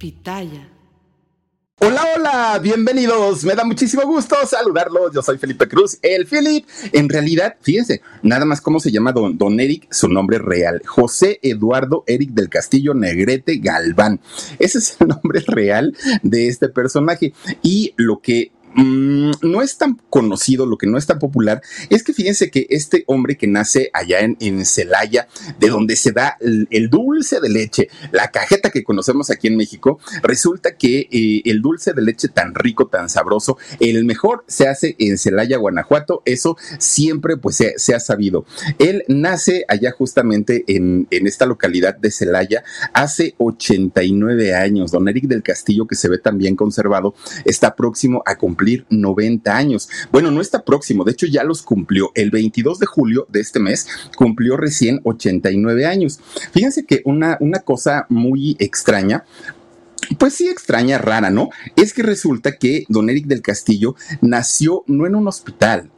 Pitaya. Hola, hola, bienvenidos. Me da muchísimo gusto saludarlos. Yo soy Felipe Cruz, el Philip. En realidad, fíjense, nada más cómo se llama don, don Eric, su nombre real. José Eduardo Eric del Castillo Negrete Galván. Ese es el nombre real de este personaje. Y lo que Mm, no es tan conocido, lo que no es tan popular, es que fíjense que este hombre que nace allá en, Celaya, de donde se da el, dulce de leche, la cajeta que conocemos aquí en México, resulta que eh, el dulce de leche tan rico, tan sabroso, el mejor se hace en Celaya, Guanajuato, eso siempre pues se, ha sabido. Él nace allá justamente en, esta localidad de Celaya hace 89 años. Don Eric del Castillo, que se ve tan bien conservado, está próximo a cumplir cumplir 90 años. Bueno, no está próximo, de hecho ya los cumplió. El 22 de julio de este mes cumplió recién 89 años. Fíjense que una, una cosa muy extraña, pues sí, extraña, rara, ¿no? Es que resulta que don Eric del Castillo nació no en un hospital,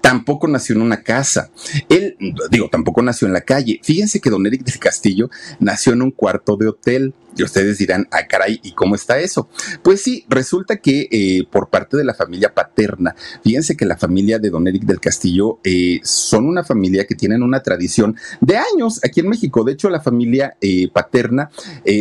tampoco nació en una casa. Él, digo, tampoco nació en la calle. Fíjense que don Eric del Castillo nació en un cuarto de hotel. Y ustedes dirán, ah, caray, ¿y cómo está eso? Pues sí, resulta que eh, por parte de la familia paterna, fíjense que la familia de don Eric del Castillo eh, son una familia que tienen una tradición de años aquí en México. De hecho, la familia eh, paterna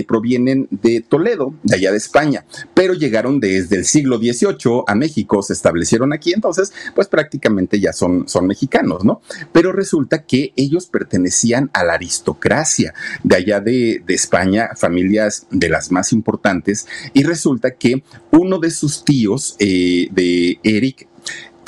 provienen de Toledo, de allá de España, pero llegaron desde el siglo XVIII a México, se establecieron aquí, entonces, pues prácticamente ya son, son mexicanos, ¿no? Pero resulta que ellos pertenecían a la aristocracia de allá de, de España, familia de las más importantes y resulta que uno de sus tíos eh, de Eric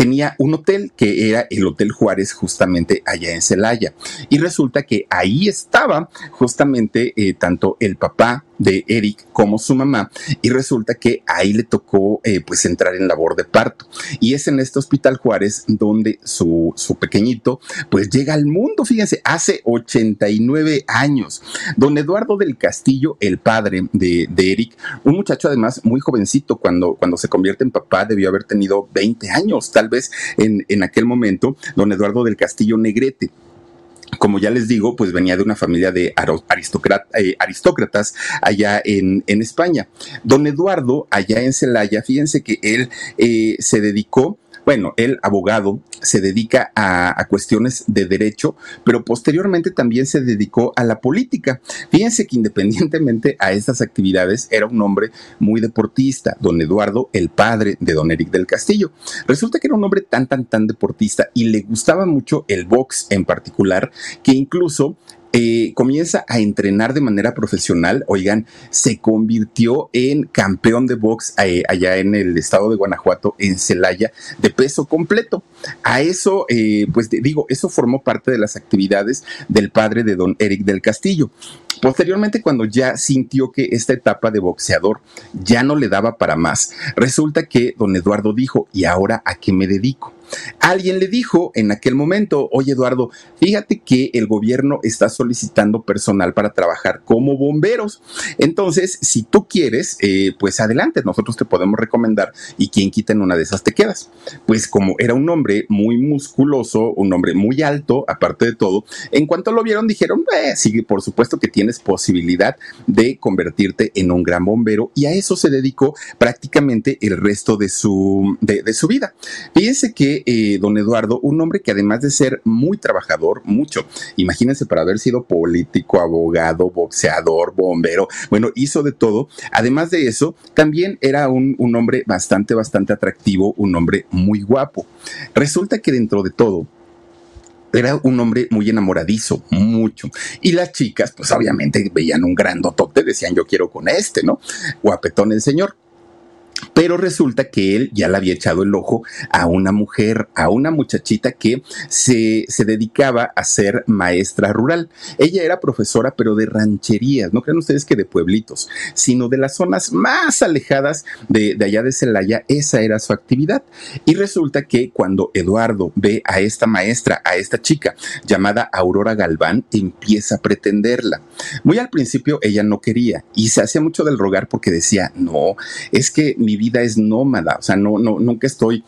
tenía un hotel que era el Hotel Juárez justamente allá en Celaya. Y resulta que ahí estaba justamente eh, tanto el papá de Eric como su mamá y resulta que ahí le tocó eh, pues entrar en labor de parto y es en este hospital Juárez donde su, su pequeñito pues llega al mundo, fíjense, hace 89 años. Don Eduardo del Castillo, el padre de, de Eric, un muchacho además muy jovencito cuando, cuando se convierte en papá, debió haber tenido 20 años tal vez en, en aquel momento, don Eduardo del Castillo Negrete como ya les digo, pues venía de una familia de eh, aristócratas allá en, España. Don Eduardo, allá en Celaya, fíjense que él eh, se dedicó bueno, el abogado se dedica a, cuestiones de derecho, pero posteriormente también se dedicó a la política. Fíjense que independientemente a estas actividades era un hombre muy deportista, don Eduardo, el padre de don Eric del Castillo. Resulta que era un hombre tan, tan, tan deportista y le gustaba mucho el box en particular, que incluso eh, comienza a entrenar de manera profesional, oigan, se convirtió en campeón de box eh, allá en el estado de Guanajuato, en Celaya, de peso completo. A eso, eh, pues digo, eso formó parte de las actividades del padre de don Eric del Castillo. Posteriormente, cuando ya sintió que esta etapa de boxeador ya no le daba para más, resulta que don Eduardo dijo, ¿y ahora a qué me dedico? Alguien le dijo en aquel momento, oye Eduardo, fíjate que el gobierno está solicitando personal para trabajar como bomberos. Entonces, si tú quieres, eh, pues adelante, nosotros te podemos recomendar y quien quita en una de esas te quedas. Pues como era un hombre muy musculoso, un hombre muy alto, aparte de todo, en cuanto lo vieron dijeron, eh, sí, por supuesto que tienes posibilidad de convertirte en un gran bombero y a eso se dedicó prácticamente el resto de su, de, su vida. Fíjense que eh, don Eduardo, un hombre que además de ser muy trabajador, mucho, imagínense para haber sido político, abogado, boxeador, bombero, bueno, hizo de todo. Además de eso, también era un, un hombre bastante, bastante atractivo, un hombre muy guapo. Resulta que dentro de todo, era un hombre muy enamoradizo, mucho. Y las chicas, pues obviamente veían un grandotote, decían yo quiero con este, ¿no? Guapetón el señor. Pero resulta que él ya le había echado el ojo a una mujer, a una muchachita que se, se, dedicaba a ser maestra rural. Ella era profesora, pero de rancherías, no crean ustedes que de pueblitos, sino de las zonas más alejadas de, de allá de Celaya, esa era su actividad. Y resulta que cuando Eduardo ve a esta maestra, a esta chica llamada Aurora Galván, empieza a pretenderla. Muy al principio ella no quería y se hacía mucho del rogar porque decía, no, es que mi vida es nómada, o sea, no, no, nunca estoy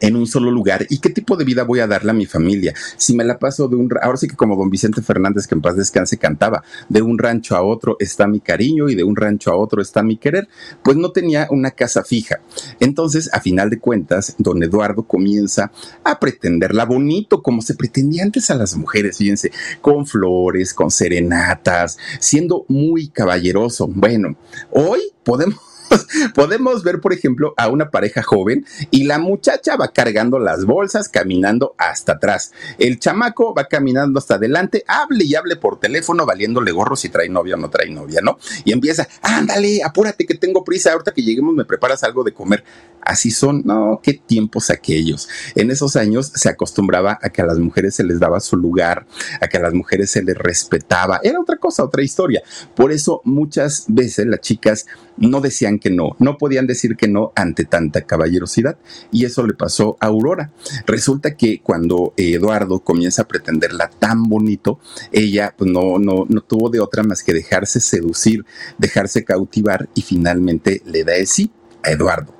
en un solo lugar y qué tipo de vida voy a darle a mi familia. Si me la paso de un, ahora sí que como don Vicente Fernández, que en paz descanse, cantaba, de un rancho a otro está mi cariño y de un rancho a otro está mi querer, pues no tenía una casa fija. Entonces, a final de cuentas, don Eduardo comienza a pretenderla bonito, como se pretendía antes a las mujeres, fíjense, con flores, con serenatas, siendo muy caballeroso. Bueno, hoy podemos podemos ver, por ejemplo, a una pareja joven y la muchacha va cargando las bolsas, caminando hasta atrás. El chamaco va caminando hasta adelante, hable y hable por teléfono, valiéndole gorro si trae novia o no trae novia, ¿no? Y empieza, ándale, apúrate que tengo prisa, ahorita que lleguemos me preparas algo de comer. Así son, no, qué tiempos aquellos. En esos años se acostumbraba a que a las mujeres se les daba su lugar, a que a las mujeres se les respetaba. Era otra cosa, otra historia. Por eso muchas veces las chicas no decían que no, no podían decir que no ante tanta caballerosidad. Y eso le pasó a Aurora. Resulta que cuando Eduardo comienza a pretenderla tan bonito, ella pues, no, no, no tuvo de otra más que dejarse seducir, dejarse cautivar y finalmente le da el sí a Eduardo.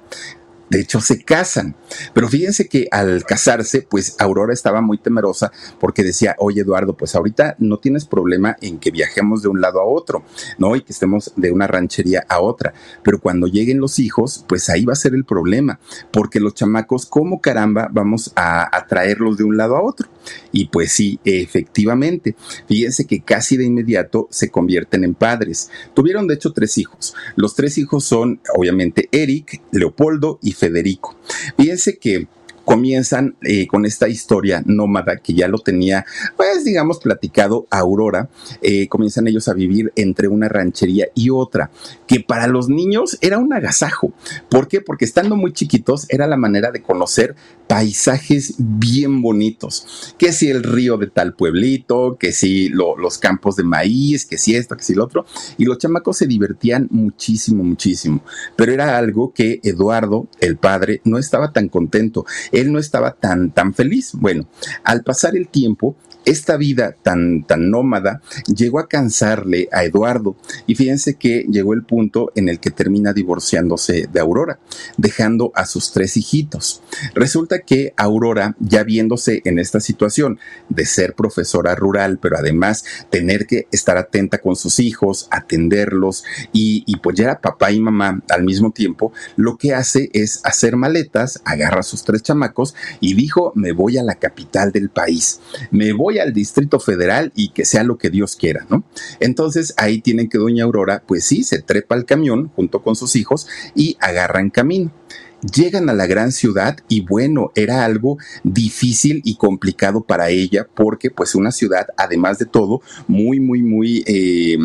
De hecho, se casan. Pero fíjense que al casarse, pues Aurora estaba muy temerosa porque decía, oye Eduardo, pues ahorita no tienes problema en que viajemos de un lado a otro, ¿no? Y que estemos de una ranchería a otra. Pero cuando lleguen los hijos, pues ahí va a ser el problema, porque los chamacos, ¿cómo caramba vamos a, a traerlos de un lado a otro? Y pues sí, efectivamente, fíjense que casi de inmediato se convierten en padres. Tuvieron de hecho tres hijos. Los tres hijos son obviamente Eric, Leopoldo y Federico. Fíjense que comienzan eh, con esta historia nómada que ya lo tenía, pues digamos, platicado Aurora. Eh, comienzan ellos a vivir entre una ranchería y otra, que para los niños era un agasajo. ¿Por qué? Porque estando muy chiquitos era la manera de conocer paisajes bien bonitos. Que si el río de tal pueblito, que si los campos de maíz, que si esto, que si lo otro. Y los chamacos se divertían muchísimo, muchísimo. Pero era algo que Eduardo, el padre, no estaba tan contento. Él no estaba tan, tan feliz. Bueno, al pasar el tiempo, esta vida tan, tan nómada llegó a cansarle a Eduardo y fíjense que llegó el punto en el que termina divorciándose de Aurora, dejando a sus tres hijitos. Resulta que Aurora, ya viéndose en esta situación de ser profesora rural, pero además tener que estar atenta con sus hijos, atenderlos y, y pues ya papá y mamá al mismo tiempo, lo que hace es hacer maletas, agarra a sus tres chamacos y dijo, me voy a la capital del país, me voy al Distrito Federal y que sea lo que Dios quiera, ¿no? Entonces ahí tienen que doña Aurora, pues sí, se trepa al camión junto con sus hijos y agarran camino llegan a la gran ciudad y bueno, era algo difícil y complicado para ella porque pues una ciudad, además de todo, muy, muy, muy eh,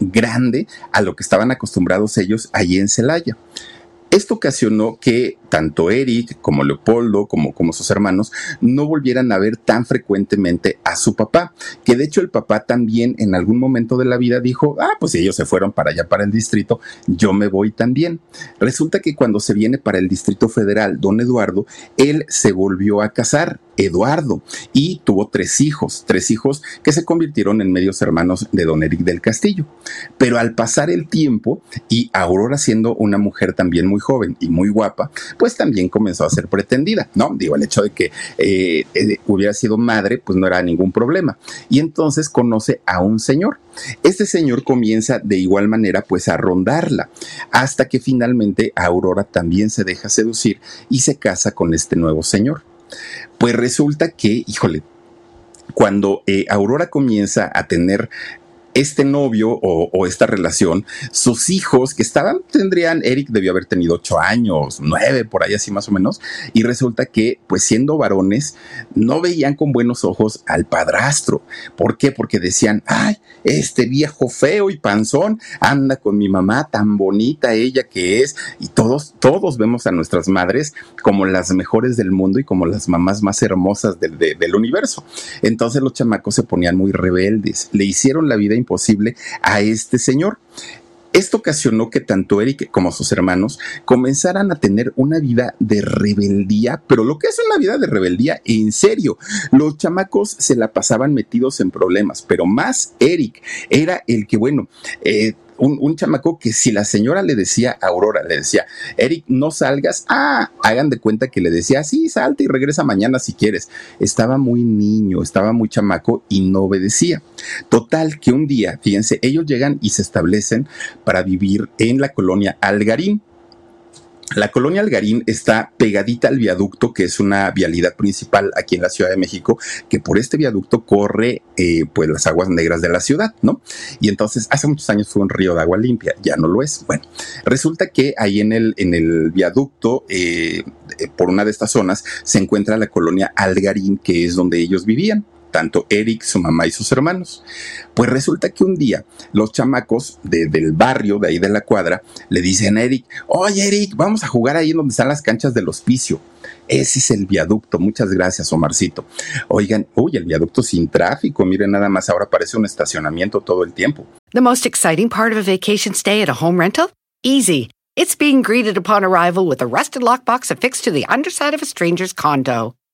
grande a lo que estaban acostumbrados ellos allí en Celaya. Esto ocasionó que tanto Eric como Leopoldo como, como sus hermanos no volvieran a ver tan frecuentemente a su papá, que de hecho el papá también en algún momento de la vida dijo, ah, pues si ellos se fueron para allá, para el distrito, yo me voy también. Resulta que cuando se viene para el Distrito Federal, don Eduardo, él se volvió a casar, Eduardo, y tuvo tres hijos, tres hijos que se convirtieron en medios hermanos de don Eric del Castillo. Pero al pasar el tiempo y Aurora siendo una mujer también muy joven y muy guapa, pues también comenzó a ser pretendida, ¿no? Digo, el hecho de que eh, eh, hubiera sido madre, pues no era ningún problema. Y entonces conoce a un señor. Este señor comienza de igual manera pues a rondarla, hasta que finalmente Aurora también se deja seducir y se casa con este nuevo señor. Pues resulta que, híjole, cuando eh, Aurora comienza a tener este novio o, esta relación, sus hijos que estaban, tendrían, Eric debió haber tenido ocho años, nueve, por ahí así más o menos, y resulta que, pues siendo varones, no veían con buenos ojos al padrastro. ¿Por qué? Porque decían, ay, este viejo feo y panzón anda con mi mamá tan bonita ella que es, y todos, todos vemos a nuestras madres como las mejores del mundo y como las mamás más hermosas del, del universo. Entonces los chamacos se ponían muy rebeldes, le hicieron la vida imposible a este señor. Esto ocasionó que tanto Eric como sus hermanos comenzaran a tener una vida de rebeldía, pero lo que es una vida de rebeldía en serio. Los chamacos se la pasaban metidos en problemas, pero más Eric era el que, bueno, eh, un, chamaco que si la señora le decía a Aurora, le decía, Eric, no salgas, ah, hagan de cuenta que le decía, sí, salte y regresa mañana si quieres. Estaba muy niño, estaba muy chamaco y no obedecía. Total, que un día, fíjense, ellos llegan y se establecen para vivir en la colonia Algarín. La colonia Algarín está pegadita al viaducto, que es una vialidad principal aquí en la Ciudad de México, que por este viaducto corre eh, pues las aguas negras de la ciudad, ¿no? Y entonces hace muchos años fue un río de agua limpia, ya no lo es. Bueno, resulta que ahí en el, en el viaducto, eh, eh, por una de estas zonas, se encuentra la colonia Algarín, que es donde ellos vivían tanto Eric, su mamá y sus hermanos. Pues resulta que un día los chamacos del barrio, de ahí de la cuadra, le dicen a Eric, oye Eric, vamos a jugar ahí donde están las canchas del hospicio. Ese es el viaducto. Muchas gracias, Omarcito. Oigan, uy, el viaducto sin tráfico. Miren nada más, ahora parece un estacionamiento todo el tiempo. The most exciting part of a vacation stay at a home rental? Easy. It's being greeted upon arrival with a rusted lockbox affixed to the underside of a stranger's condo.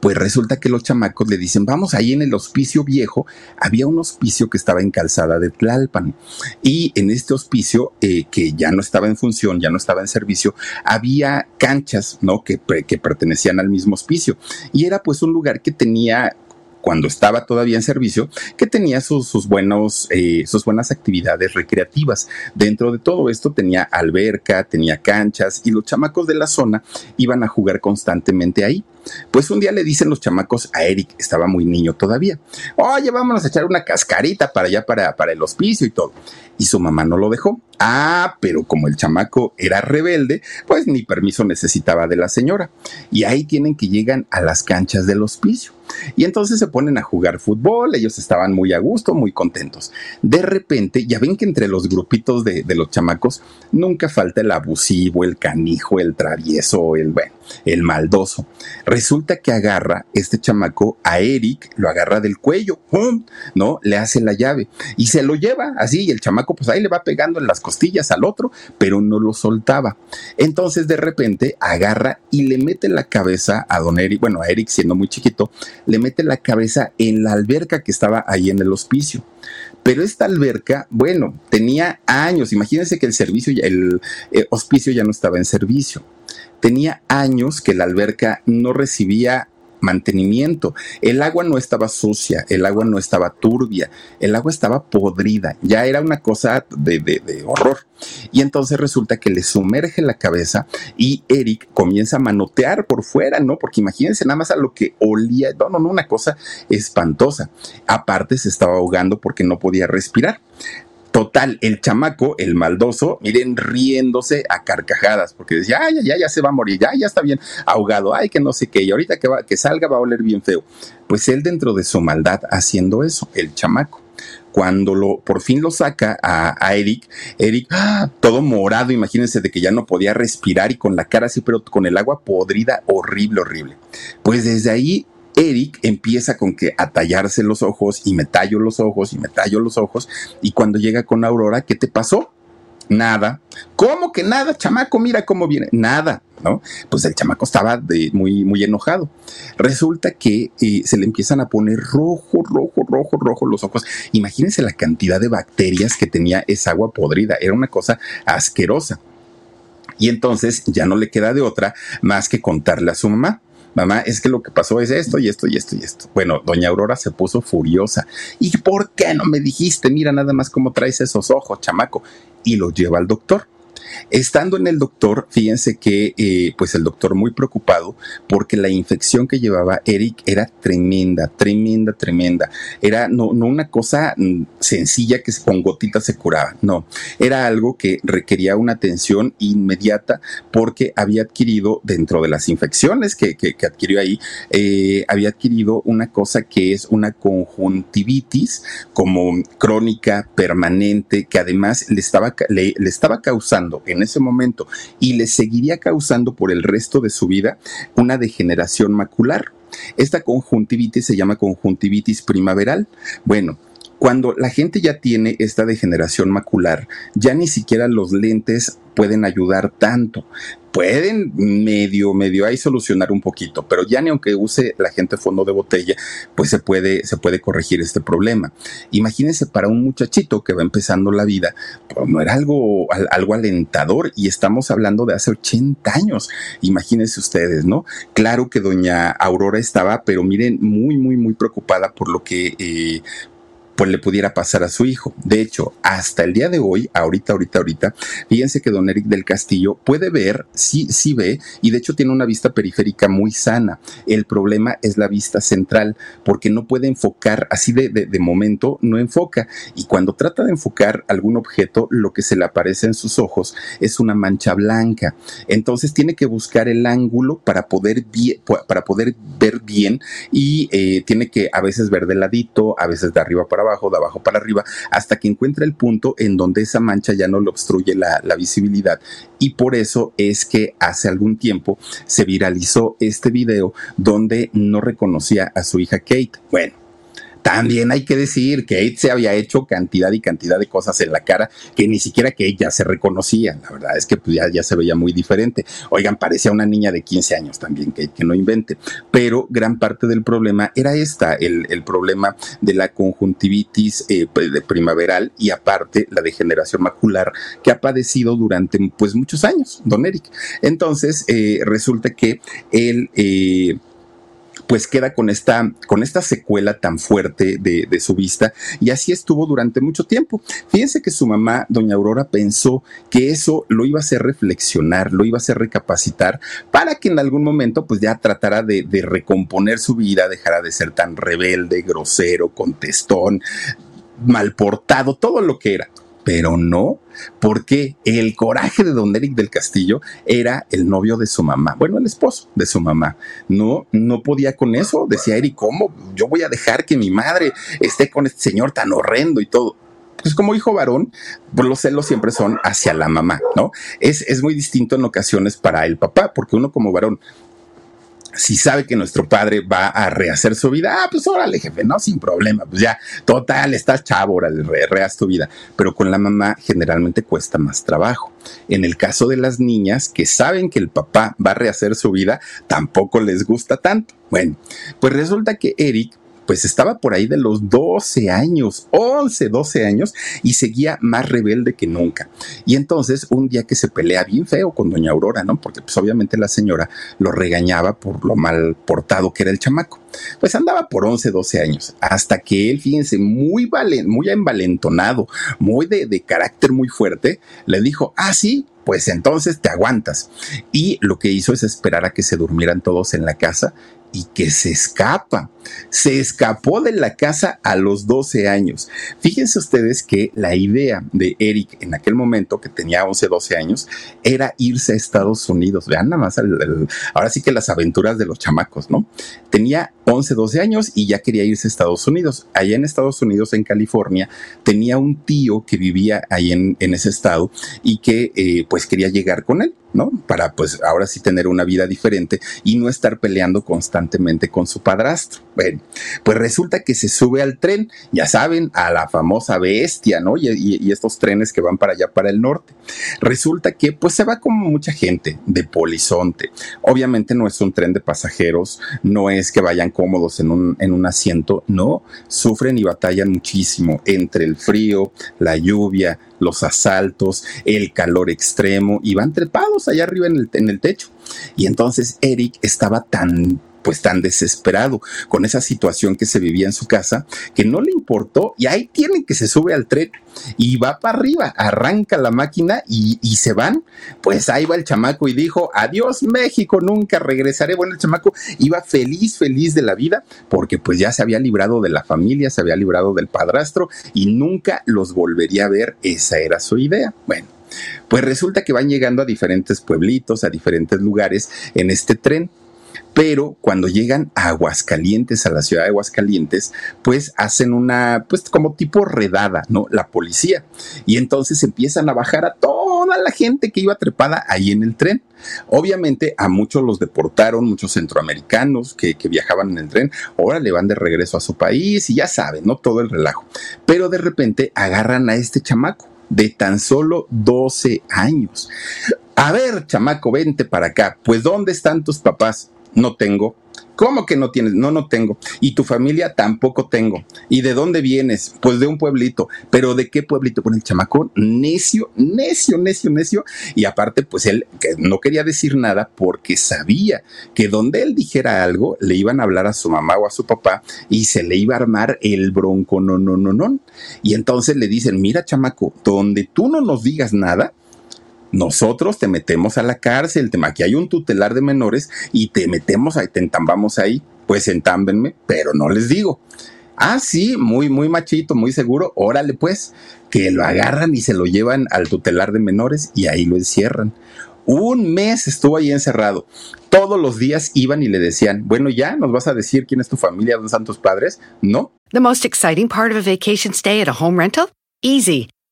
Pues resulta que los chamacos le dicen, vamos, ahí en el hospicio viejo había un hospicio que estaba en calzada de Tlalpan. Y en este hospicio, eh, que ya no estaba en función, ya no estaba en servicio, había canchas, ¿no? Que, que pertenecían al mismo hospicio. Y era pues un lugar que tenía cuando estaba todavía en servicio, que tenía sus, buenos, eh, sus buenas actividades recreativas. Dentro de todo esto tenía alberca, tenía canchas y los chamacos de la zona iban a jugar constantemente ahí. Pues un día le dicen los chamacos a Eric, estaba muy niño todavía, oye, vámonos a echar una cascarita para allá, para, para el hospicio y todo. Y su mamá no lo dejó. Ah, pero como el chamaco era rebelde, pues ni permiso necesitaba de la señora. Y ahí tienen que llegan a las canchas del hospicio. Y entonces se ponen a jugar fútbol, ellos estaban muy a gusto, muy contentos. De repente, ya ven que entre los grupitos de, los chamacos nunca falta el abusivo, el canijo, el travieso, el, bueno, el maldoso. Resulta que agarra este chamaco a Eric, lo agarra del cuello, ¡pum! ¿no? Le hace la llave y se lo lleva así y el chamaco pues ahí le va pegando en las costillas al otro, pero no lo soltaba. Entonces de repente agarra y le mete la cabeza a don Eric, bueno, a Eric siendo muy chiquito, le mete la cabeza en la alberca que estaba ahí en el hospicio. Pero esta alberca, bueno, tenía años. Imagínense que el servicio, el eh, hospicio ya no estaba en servicio tenía años que la alberca no recibía mantenimiento. El agua no estaba sucia, el agua no estaba turbia, el agua estaba podrida, ya era una cosa de, de, horror. Y entonces resulta que le sumerge la cabeza y Eric comienza a manotear por fuera, ¿no? Porque imagínense nada más a lo que olía, no, no, no, una cosa espantosa. Aparte se estaba ahogando porque no podía respirar. Total, el chamaco, el maldoso, miren, riéndose a carcajadas, porque decía, ay, ya, ya, ya se va a morir, ya, ya está bien ahogado, ay, que no sé qué, y ahorita que, va, que salga va a oler bien feo. Pues él dentro de su maldad haciendo eso, el chamaco. Cuando lo, por fin lo saca a, Eric, Eric, ¡ah! todo morado, imagínense de que ya no podía respirar y con la cara así, pero con el agua podrida, horrible, horrible. Pues desde ahí Eric empieza con que a tallarse los ojos y me tallo los ojos y me tallo los ojos y cuando llega con Aurora, ¿qué te pasó? Nada. ¿Cómo que nada, chamaco? Mira cómo viene. Nada, ¿no? Pues el chamaco estaba muy, muy enojado. Resulta que eh, se le empiezan a poner rojo, rojo, rojo, rojo los ojos. Imagínense la cantidad de bacterias que tenía esa agua podrida. Era una cosa asquerosa. Y entonces ya no le queda de otra más que contarle a su mamá mamá, es que lo que pasó es esto y esto y esto y esto. Bueno, doña Aurora se puso furiosa. ¿Y por qué no me dijiste? Mira nada más cómo traes esos ojos, chamaco. Y lo lleva al doctor. Estando en el doctor, fíjense que eh, pues el doctor muy preocupado porque la infección que llevaba Eric era tremenda, tremenda, tremenda. Era no, una cosa mm, sencilla que con gotitas se curaba, no. Era algo que requería una atención inmediata porque había adquirido dentro de las infecciones que, que, adquirió ahí, eh, había adquirido una cosa que es una conjuntivitis como crónica, permanente, que además le estaba, le estaba causando en ese momento y le seguiría causando por el resto de su vida una degeneración macular. Esta conjuntivitis se llama conjuntivitis primaveral. Bueno, cuando la gente ya tiene esta degeneración macular, ya ni siquiera los lentes pueden ayudar tanto. Pueden medio, medio ahí solucionar un poquito, pero ya ni aunque use la gente fondo de botella, pues se puede, se puede corregir este problema. Imagínense para un muchachito que va empezando la vida, pues no era algo, algo alentador y estamos hablando de hace 80 años. Imagínense ustedes, ¿no? Claro que doña Aurora estaba, pero miren, muy, muy, muy preocupada por lo que, eh, pues le pudiera pasar a su hijo. De hecho, hasta el día de hoy, ahorita, ahorita, ahorita, fíjense que don Eric del Castillo puede ver, sí, sí ve, y de hecho tiene una vista periférica muy sana. El problema es la vista central, porque no puede enfocar, así de, de, momento, no enfoca. Y cuando trata de enfocar algún objeto, lo que se le aparece en sus ojos es una mancha blanca. Entonces tiene que buscar el ángulo para poder, para poder ver bien y eh, tiene que a veces ver de ladito, a veces de arriba para abajo abajo, de abajo para arriba, hasta que encuentra el punto en donde esa mancha ya no le obstruye la, visibilidad. Y por eso es que hace algún tiempo se viralizó este video donde no reconocía a su hija Kate. Bueno, también hay que decir que Kate se había hecho cantidad y cantidad de cosas en la cara que ni siquiera que ella se reconocía. La verdad es que pues, ya, se veía muy diferente. Oigan, parecía una niña de 15 años también, que, no invente. Pero gran parte del problema era esta, el, problema de la conjuntivitis eh, pues, primaveral y aparte la degeneración macular que ha padecido durante pues muchos años, don Eric. Entonces, eh, resulta que él... Eh, pues queda con esta, con esta secuela tan fuerte de, su vista y así estuvo durante mucho tiempo. Fíjense que su mamá, doña Aurora, pensó que eso lo iba a hacer reflexionar, lo iba a hacer recapacitar para que en algún momento pues ya tratara de, de recomponer su vida, dejara de ser tan rebelde, grosero, contestón, mal portado, todo lo que era pero no, porque el coraje de don Eric del Castillo era el novio de su mamá, bueno, el esposo de su mamá. No, no podía con eso. Decía Eric, ¿cómo? Yo voy a dejar que mi madre esté con este señor tan horrendo y todo pues como hijo varón, pues los celos siempre son hacia la mamá, ¿no? Es, es muy distinto en ocasiones para el papá, porque uno como varón si sabe que nuestro padre va a rehacer su vida, ah, pues órale, jefe, no, sin problema, pues ya, total, estás chavo, órale, rehaz tu vida. Pero con la mamá generalmente cuesta más trabajo. En el caso de las niñas que saben que el papá va a rehacer su vida, tampoco les gusta tanto. Bueno, pues resulta que Eric pues estaba por ahí de los 12 años, 11, 12 años, y seguía más rebelde que nunca. Y entonces, un día que se pelea bien feo con doña Aurora, ¿no? Porque pues obviamente la señora lo regañaba por lo mal portado que era el chamaco. Pues andaba por 11, 12 años, hasta que él, fíjense, muy, valen, muy envalentonado, muy de, de carácter muy fuerte, le dijo, ah, sí, pues entonces te aguantas. Y lo que hizo es esperar a que se durmieran todos en la casa y que se escapa. Se escapó de la casa a los 12 años. Fíjense ustedes que la idea de Eric en aquel momento, que tenía 11, 12 años, era irse a Estados Unidos. Vean nada más, ahora sí que las aventuras de los chamacos, ¿no? Tenía 11, 12 años y ya quería irse a Estados Unidos. Allá en Estados Unidos, en California, tenía un tío que vivía ahí en, ese estado y que eh, pues quería llegar con él ¿no? Para pues ahora sí tener una vida diferente y no estar peleando constantemente con su padrastro. Bueno, pues resulta que se sube al tren, ya saben, a la famosa bestia, ¿no? Y, estos trenes que van para allá, para el norte. Resulta que pues se va como mucha gente de Polizonte. Obviamente no es un tren de pasajeros, no es que vayan cómodos en un, en un asiento, no, sufren y batallan muchísimo entre el frío, la lluvia, los asaltos, el calor extremo y van trepados allá arriba en el, en el techo. Y entonces Eric estaba tan pues tan desesperado con esa situación que se vivía en su casa que no le importó y ahí tienen que se sube al tren y va para arriba, arranca la máquina y, y, se van. Pues ahí va el chamaco y dijo, adiós México, nunca regresaré. Bueno, el chamaco iba feliz, feliz de la vida porque pues ya se había librado de la familia, se había librado del padrastro y nunca los volvería a ver. Esa era su idea. Bueno. Pues resulta que van llegando a diferentes pueblitos, a diferentes lugares en este tren pero cuando llegan a Aguascalientes, a la ciudad de Aguascalientes, pues hacen una, pues como tipo redada, ¿no? La policía. Y entonces empiezan a bajar a toda la gente que iba trepada ahí en el tren. Obviamente a muchos los deportaron, muchos centroamericanos que, que viajaban en el tren, ahora le van de regreso a su país y ya saben, ¿no? Todo el relajo. Pero de repente agarran a este chamaco de tan solo 12 años. A ver, chamaco, vente para acá. Pues, ¿dónde están tus papás? No tengo. ¿Cómo que no tienes? No, no tengo. Y tu familia tampoco tengo. ¿Y de dónde vienes? Pues de un pueblito. ¿Pero de qué pueblito? Con el chamacón necio, necio, necio, necio. Y aparte, pues él no quería decir nada porque sabía que donde él dijera algo, le iban a hablar a su mamá o a su papá y se le iba a armar el bronco, no, no, no, no. Y entonces le dicen, mira, chamaco, donde tú no nos digas nada, nosotros te metemos a la cárcel, te, aquí hay un tutelar de menores y te metemos ahí, te entambamos ahí, pues entámbenme, pero no les digo. Ah, sí, muy, muy machito, muy seguro, órale pues, que lo agarran y se lo llevan al tutelar de menores y ahí lo encierran. Un mes estuvo ahí encerrado. Todos los días iban y le decían, bueno, ya, ¿nos vas a decir quién es tu familia, dónde están tus padres? No. The most exciting part of a vacation stay at a home rental? Easy.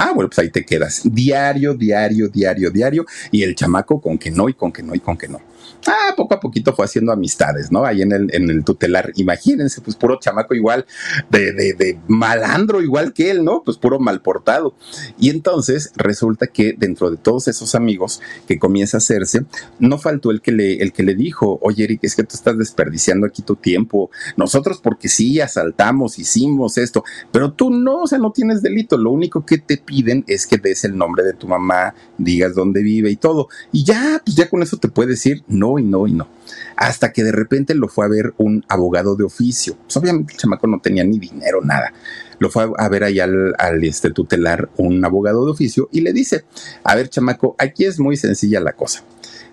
Ah, bueno, pues ahí te quedas. Diario, diario, diario, diario. Y el chamaco con que no, y con que no, y con que no ah, poco a poquito fue haciendo amistades, ¿no? Ahí en el, en el tutelar, imagínense, pues puro chamaco igual, de, de, de malandro igual que él, ¿no? Pues puro mal portado. Y entonces resulta que dentro de todos esos amigos que comienza a hacerse, no faltó el que le, el que le dijo, oye Eric, es que tú estás desperdiciando aquí tu tiempo. Nosotros porque sí asaltamos, hicimos esto, pero tú no, o sea, no tienes delito. Lo único que te piden es que des el nombre de tu mamá, digas dónde vive y todo. Y ya, pues ya con eso te puedes ir, no y no y no. Hasta que de repente lo fue a ver un abogado de oficio. Pues obviamente el chamaco no tenía ni dinero, nada. Lo fue a ver ahí al, este, tutelar un abogado de oficio y le dice, a ver chamaco, aquí es muy sencilla la cosa.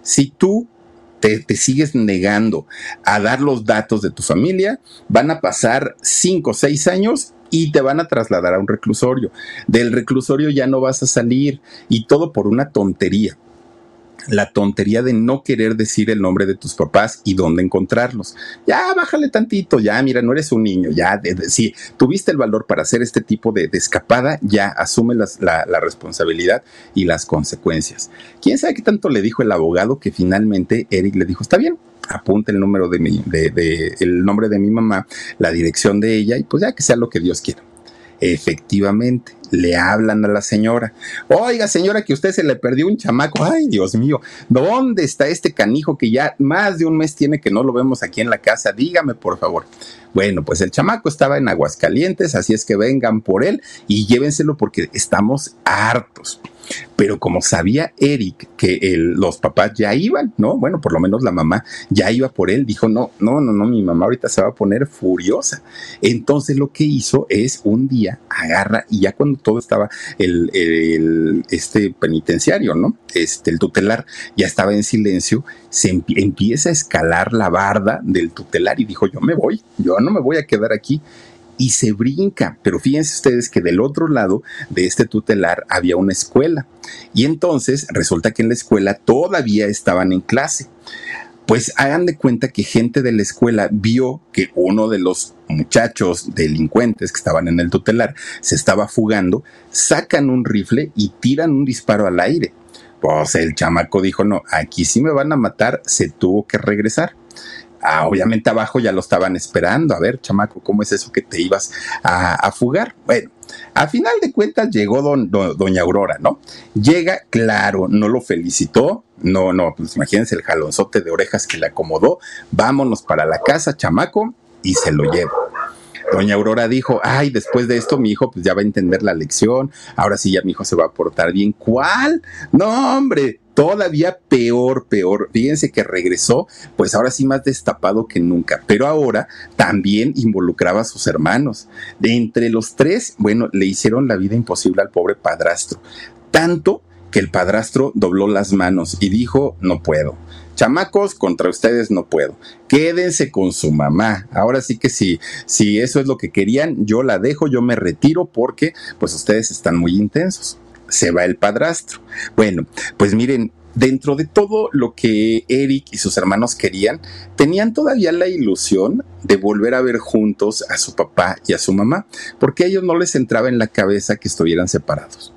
Si tú te, te, sigues negando a dar los datos de tu familia, van a pasar cinco o seis años y te van a trasladar a un reclusorio. Del reclusorio ya no vas a salir y todo por una tontería la tontería de no querer decir el nombre de tus papás y dónde encontrarlos. Ya, bájale tantito, ya, mira, no eres un niño, ya, si tuviste el valor para hacer este tipo de, escapada, ya asume la, responsabilidad y las consecuencias. ¿Quién sabe qué tanto le dijo el abogado que finalmente Eric le dijo, está bien, apunta el número de mi, de, el nombre de mi mamá, la dirección de ella y pues ya que sea lo que Dios quiera. Efectivamente, le hablan a la señora. Oiga, señora, que usted se le perdió un chamaco. Ay, Dios mío, ¿dónde está este canijo que ya más de un mes tiene que no lo vemos aquí en la casa? Dígame, por favor. Bueno, pues el chamaco estaba en Aguascalientes, así es que vengan por él y llévenselo porque estamos hartos. Pero como sabía Eric que los papás ya iban, ¿no? Bueno, por lo menos la mamá ya iba por él, dijo, no, no, no, no, mi mamá ahorita se va a poner furiosa. Entonces lo que hizo es un día agarra y ya cuando todo estaba el, este penitenciario, ¿no? Este, el tutelar ya estaba en silencio, se empieza a escalar la barda del tutelar y dijo, yo me voy, yo no me voy a quedar aquí y se brinca. Pero fíjense ustedes que del otro lado de este tutelar había una escuela. Y entonces resulta que en la escuela todavía estaban en clase. Pues hagan de cuenta que gente de la escuela vio que uno de los muchachos delincuentes que estaban en el tutelar se estaba fugando, sacan un rifle y tiran un disparo al aire. Pues el chamaco dijo, no, aquí sí me van a matar, se tuvo que regresar. Obviamente abajo ya lo estaban esperando. A ver, chamaco, ¿cómo es eso que te ibas a, fugar? Bueno, a final de cuentas llegó doña Aurora, ¿no? Llega, claro, no lo felicitó. No, no, pues imagínense el jalonzote de orejas que le acomodó. Vámonos para la casa, chamaco, y se lo llevo. Doña Aurora dijo, ay, después de esto mi hijo pues ya va a entender la lección, ahora sí ya mi hijo se va a portar bien. ¿Cuál? No, hombre, todavía peor, peor. Fíjense que regresó, pues ahora sí más destapado que nunca, pero ahora también involucraba a sus hermanos. De entre los tres, bueno, le hicieron la vida imposible al pobre padrastro. Tanto que el padrastro dobló las manos y dijo, no puedo. Chamacos, contra ustedes no puedo. Quédense con su mamá. Ahora sí que sí, si eso es lo que querían, yo la dejo, yo me retiro porque pues ustedes están muy intensos se va el padrastro. Bueno, pues miren, dentro de todo lo que Eric y sus hermanos querían, tenían todavía la ilusión de volver a ver juntos a su papá y a su mamá, porque a ellos no les entraba en la cabeza que estuvieran separados.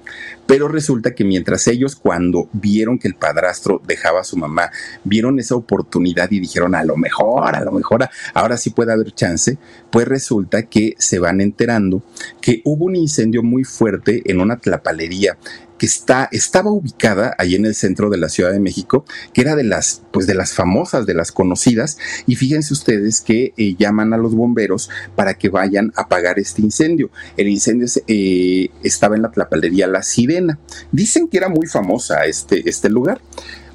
Pero resulta que mientras ellos cuando vieron que el padrastro dejaba a su mamá, vieron esa oportunidad y dijeron a lo mejor, a lo mejor, ahora sí puede haber chance, pues resulta que se van enterando que hubo un incendio muy fuerte en una tlapalería que está, estaba ubicada ahí en el centro de la Ciudad de México, que era de las, pues de las famosas, de las conocidas, y fíjense ustedes que eh, llaman a los bomberos para que vayan a apagar este incendio. El incendio eh, estaba en la tlapalería La Sirena. Dicen que era muy famosa este, este lugar.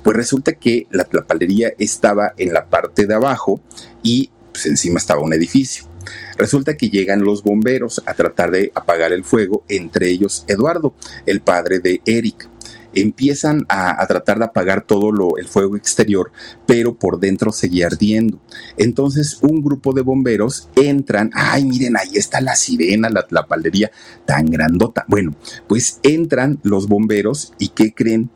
Pues resulta que la tlapalería estaba en la parte de abajo y pues encima estaba un edificio. Resulta que llegan los bomberos a tratar de apagar el fuego, entre ellos Eduardo, el padre de Eric empiezan a, tratar de apagar todo lo, el fuego exterior, pero por dentro seguía ardiendo. Entonces un grupo de bomberos entran, ay miren, ahí está la sirena, la, la paldería tan grandota. Bueno, pues entran los bomberos y ¿qué creen?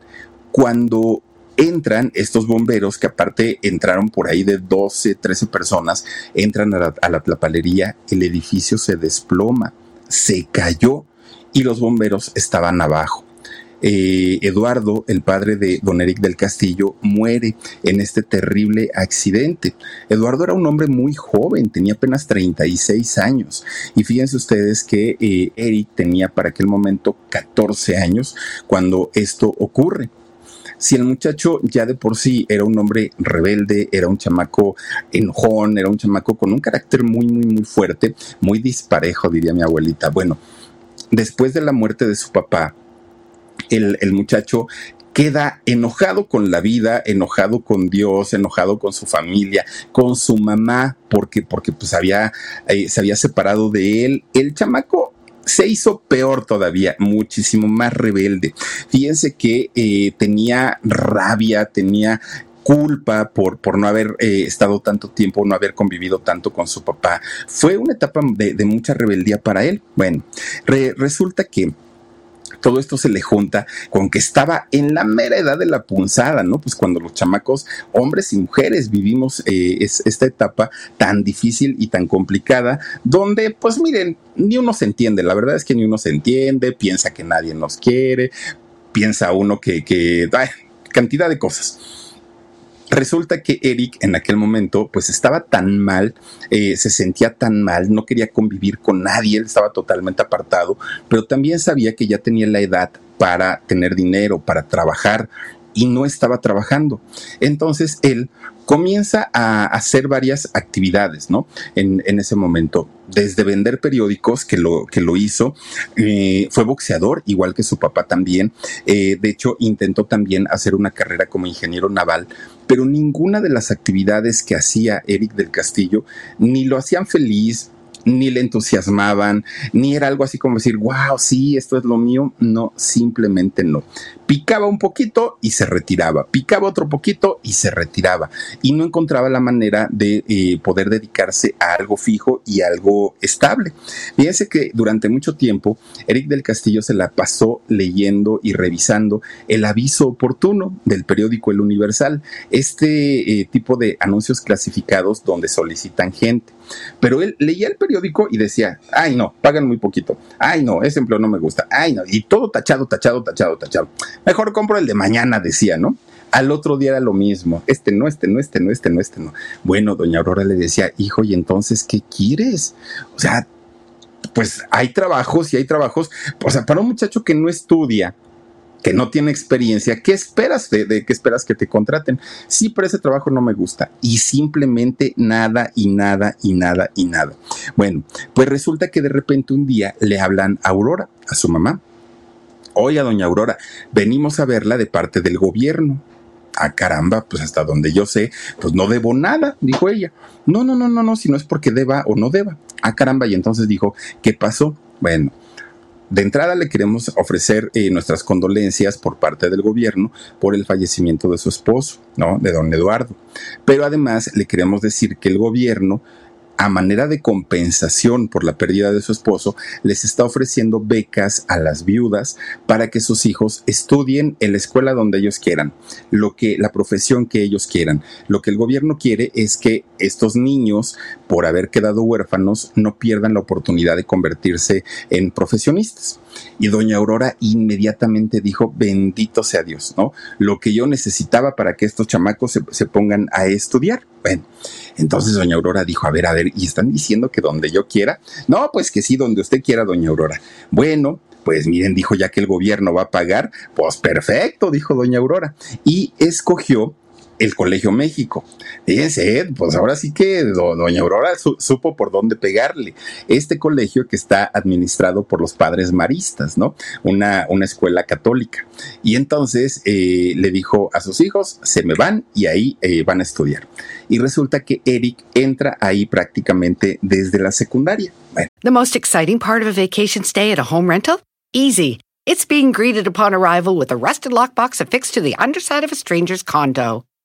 Cuando entran estos bomberos, que aparte entraron por ahí de 12, 13 personas, entran a la, a el edificio se desploma, se cayó y los bomberos estaban abajo. Eh, Eduardo, el padre de don Eric del Castillo, muere en este terrible accidente. Eduardo era un hombre muy joven, tenía apenas 36 años. Y fíjense ustedes que eh, Eric tenía para aquel momento 14 años cuando esto ocurre si el muchacho ya de por sí era un hombre rebelde, era un chamaco enojón, era un chamaco con un carácter muy, muy, muy fuerte, muy disparejo, diría mi abuelita. Bueno, después de la muerte de su papá, el, muchacho queda enojado con la vida, enojado con Dios, enojado con su familia, con su mamá, porque, porque pues había, eh, se había separado de él. El chamaco se hizo peor todavía, muchísimo más rebelde. Fíjense que eh, tenía rabia, tenía culpa por, por no haber eh, estado tanto tiempo, no haber convivido tanto con su papá. Fue una etapa de, mucha rebeldía para él. Bueno, resulta que todo esto se le junta con que estaba en la mera edad de la punzada, ¿no? Pues cuando los chamacos, hombres y mujeres, vivimos eh, esta etapa tan difícil y tan complicada, donde, pues miren, ni uno se entiende, la verdad es que ni uno se entiende, piensa que nadie nos quiere, piensa uno que, que cantidad de cosas. Resulta que Eric en aquel momento pues estaba tan mal, eh, se sentía tan mal, no quería convivir con nadie, él estaba totalmente apartado, pero también sabía que ya tenía la edad para tener dinero, para trabajar y no estaba trabajando. Entonces él comienza a hacer varias actividades, ¿no? En, ese momento, desde vender periódicos, que lo, que lo hizo, eh, fue boxeador, igual que su papá también. Eh, de hecho, intentó también hacer una carrera como ingeniero naval, pero ninguna de las actividades que hacía Eric del Castillo ni lo hacían feliz, ni le entusiasmaban, ni era algo así como decir, wow, sí, esto es lo mío. No, simplemente no. Picaba un poquito y se retiraba, picaba otro poquito y se retiraba. Y no encontraba la manera de eh, poder dedicarse a algo fijo y algo estable. Fíjense que durante mucho tiempo Eric del Castillo se la pasó leyendo y revisando el aviso oportuno del periódico El Universal, este eh, tipo de anuncios clasificados donde solicitan gente. Pero él leía el periódico y decía, ay no, pagan muy poquito, ay no, ese empleo no me gusta, ay no, y todo tachado, tachado, tachado, tachado. Mejor compro el de mañana, decía, ¿no? Al otro día era lo mismo. Este no, este no, este no, este no, este no. Bueno, doña Aurora le decía, hijo, ¿y entonces qué quieres? O sea, pues hay trabajos y hay trabajos. O sea, para un muchacho que no estudia, que no tiene experiencia, ¿qué esperas de, qué esperas que te contraten? Sí, pero ese trabajo no me gusta y simplemente nada y nada y nada y nada. Bueno, pues resulta que de repente un día le hablan a Aurora, a su mamá. Oye, doña Aurora, venimos a verla de parte del gobierno. Ah, caramba, pues hasta donde yo sé, pues no debo nada, dijo ella. No, no, no, no, no, si no es porque deba o no deba. Ah, caramba, y entonces dijo, ¿qué pasó? Bueno, de entrada le queremos ofrecer eh, nuestras condolencias por parte del gobierno por el fallecimiento de su esposo, ¿no? De don Eduardo. Pero además le queremos decir que el gobierno a manera de compensación por la pérdida de su esposo, les está ofreciendo becas a las viudas para que sus hijos estudien en la escuela donde ellos quieran, lo que la profesión que ellos quieran. Lo que el gobierno quiere es que estos niños, por haber quedado huérfanos, no pierdan la oportunidad de convertirse en profesionistas. Y doña Aurora inmediatamente dijo, bendito sea Dios, ¿no? Lo que yo necesitaba para que estos chamacos se, se pongan a estudiar. Bueno, entonces doña Aurora dijo, a ver, a ver, ¿y están diciendo que donde yo quiera? No, pues que sí, donde usted quiera, doña Aurora. Bueno, pues miren, dijo ya que el gobierno va a pagar, pues perfecto, dijo doña Aurora. Y escogió el Colegio México. Fíjense, pues ahora sí que doña Aurora supo por dónde pegarle. Este colegio que está administrado por los padres maristas, ¿no? Una, una escuela católica. Y entonces eh, le dijo a sus hijos, se me van y ahí eh, van a estudiar. Y resulta que Eric entra ahí prácticamente desde la secundaria. The most exciting part of a vacation stay at a home rental? Easy. It's being greeted upon arrival with a rusted lockbox affixed to the underside of a stranger's condo.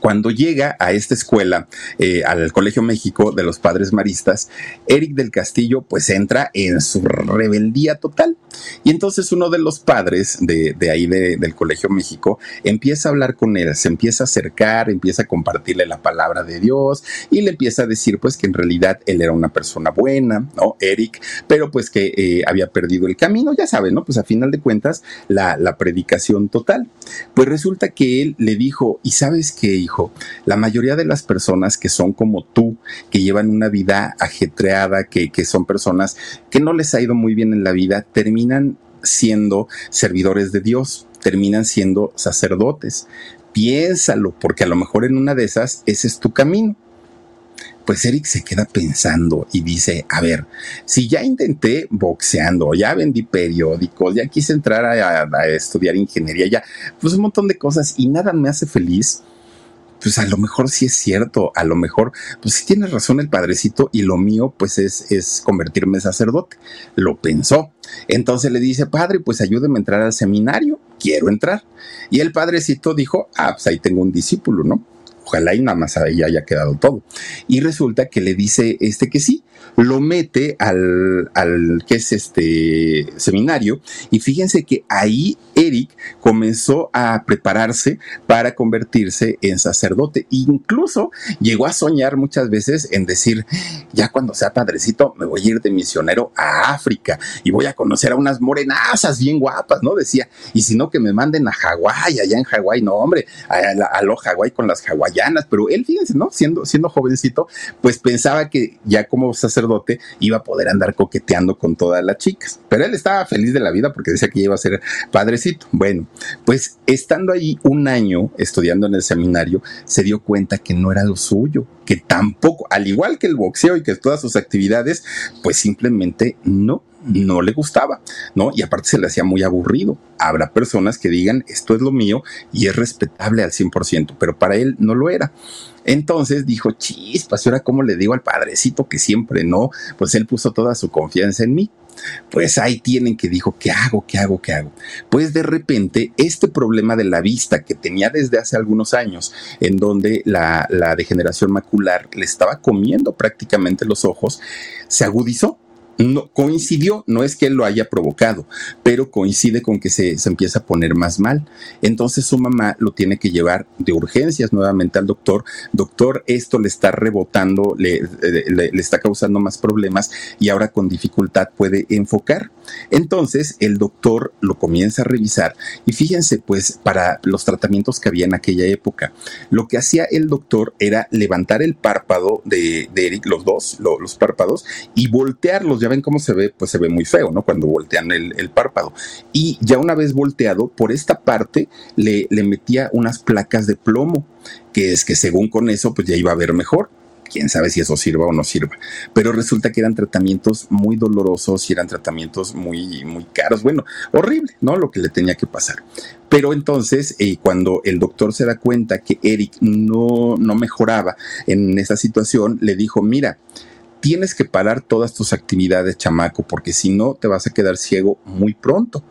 Cuando llega a esta escuela, eh, al Colegio México de los Padres Maristas, Eric del Castillo pues entra en su rebeldía total. Y entonces uno de los padres de, ahí del Colegio México empieza a hablar con él, se empieza a acercar, empieza a compartirle la palabra de Dios y le empieza a decir pues que en realidad él era una persona buena, ¿no? Eric, pero pues que eh, había perdido el camino, ya saben, ¿no? Pues a final de cuentas la, la predicación total. Pues resulta que él le dijo, y sabes qué, la mayoría de las personas que son como tú, que llevan una vida ajetreada, que, que son personas que no les ha ido muy bien en la vida, terminan siendo servidores de Dios, terminan siendo sacerdotes. Piénsalo, porque a lo mejor en una de esas ese es tu camino. Pues Eric se queda pensando y dice, a ver, si ya intenté boxeando, ya vendí periódicos, ya quise entrar a, a estudiar ingeniería, ya, pues un montón de cosas y nada me hace feliz, pues a lo mejor sí es cierto, a lo mejor, pues sí tiene razón el padrecito y lo mío pues es, es convertirme en sacerdote. Lo pensó. Entonces le dice, padre, pues ayúdeme a entrar al seminario, quiero entrar. Y el padrecito dijo, ah, pues ahí tengo un discípulo, ¿no? ojalá y nada más ahí haya quedado todo. Y resulta que le dice este que sí, lo mete al, al que es este seminario y fíjense que ahí Eric comenzó a prepararse para convertirse en sacerdote. Incluso llegó a soñar muchas veces en decir, ya cuando sea padrecito me voy a ir de misionero a África y voy a conocer a unas morenazas bien guapas, ¿no? Decía, y si no que me manden a Hawái, allá en Hawái, no hombre, a, lo Hawái con las hawaianas, pero él, fíjense, ¿no? Siendo, siendo jovencito, pues pensaba que ya como sacerdote iba a poder andar coqueteando con todas las chicas, pero él estaba feliz de la vida porque decía que iba a ser padrecito. Bueno, pues estando ahí un año estudiando en el seminario, se dio cuenta que no era lo suyo, que tampoco, al igual que el boxeo y que todas sus actividades, pues simplemente no no le gustaba, ¿no? Y aparte se le hacía muy aburrido. Habrá personas que digan, esto es lo mío y es respetable al 100%, pero para él no lo era. Entonces dijo, chispas, ¿y ahora cómo le digo al padrecito que siempre no? Pues él puso toda su confianza en mí. Pues ahí tienen que dijo, ¿qué hago? ¿Qué hago? ¿Qué hago? Pues de repente este problema de la vista que tenía desde hace algunos años, en donde la, la degeneración macular le estaba comiendo prácticamente los ojos, se agudizó no, coincidió, no es que él lo haya provocado, pero coincide con que se, empieza a poner más mal. Entonces su mamá lo tiene que llevar de urgencias nuevamente al doctor. Doctor, esto le está rebotando, le, está causando más problemas y ahora con dificultad puede enfocar. Entonces el doctor lo comienza a revisar y fíjense pues para los tratamientos que había en aquella época, lo que hacía el doctor era levantar el párpado de, Eric, los dos, los párpados, y voltearlos, ya ven cómo se ve, pues se ve muy feo, ¿no? Cuando voltean el, párpado. Y ya una vez volteado, por esta parte le, le metía unas placas de plomo, que es que según con eso, pues ya iba a ver mejor quién sabe si eso sirva o no sirva. Pero resulta que eran tratamientos muy dolorosos y eran tratamientos muy, muy caros. Bueno, horrible, ¿no? Lo que le tenía que pasar. Pero entonces, eh, cuando el doctor se da cuenta que Eric no, no mejoraba en esa situación, le dijo, mira, tienes que parar todas tus actividades, chamaco, porque si no te vas a quedar ciego muy pronto.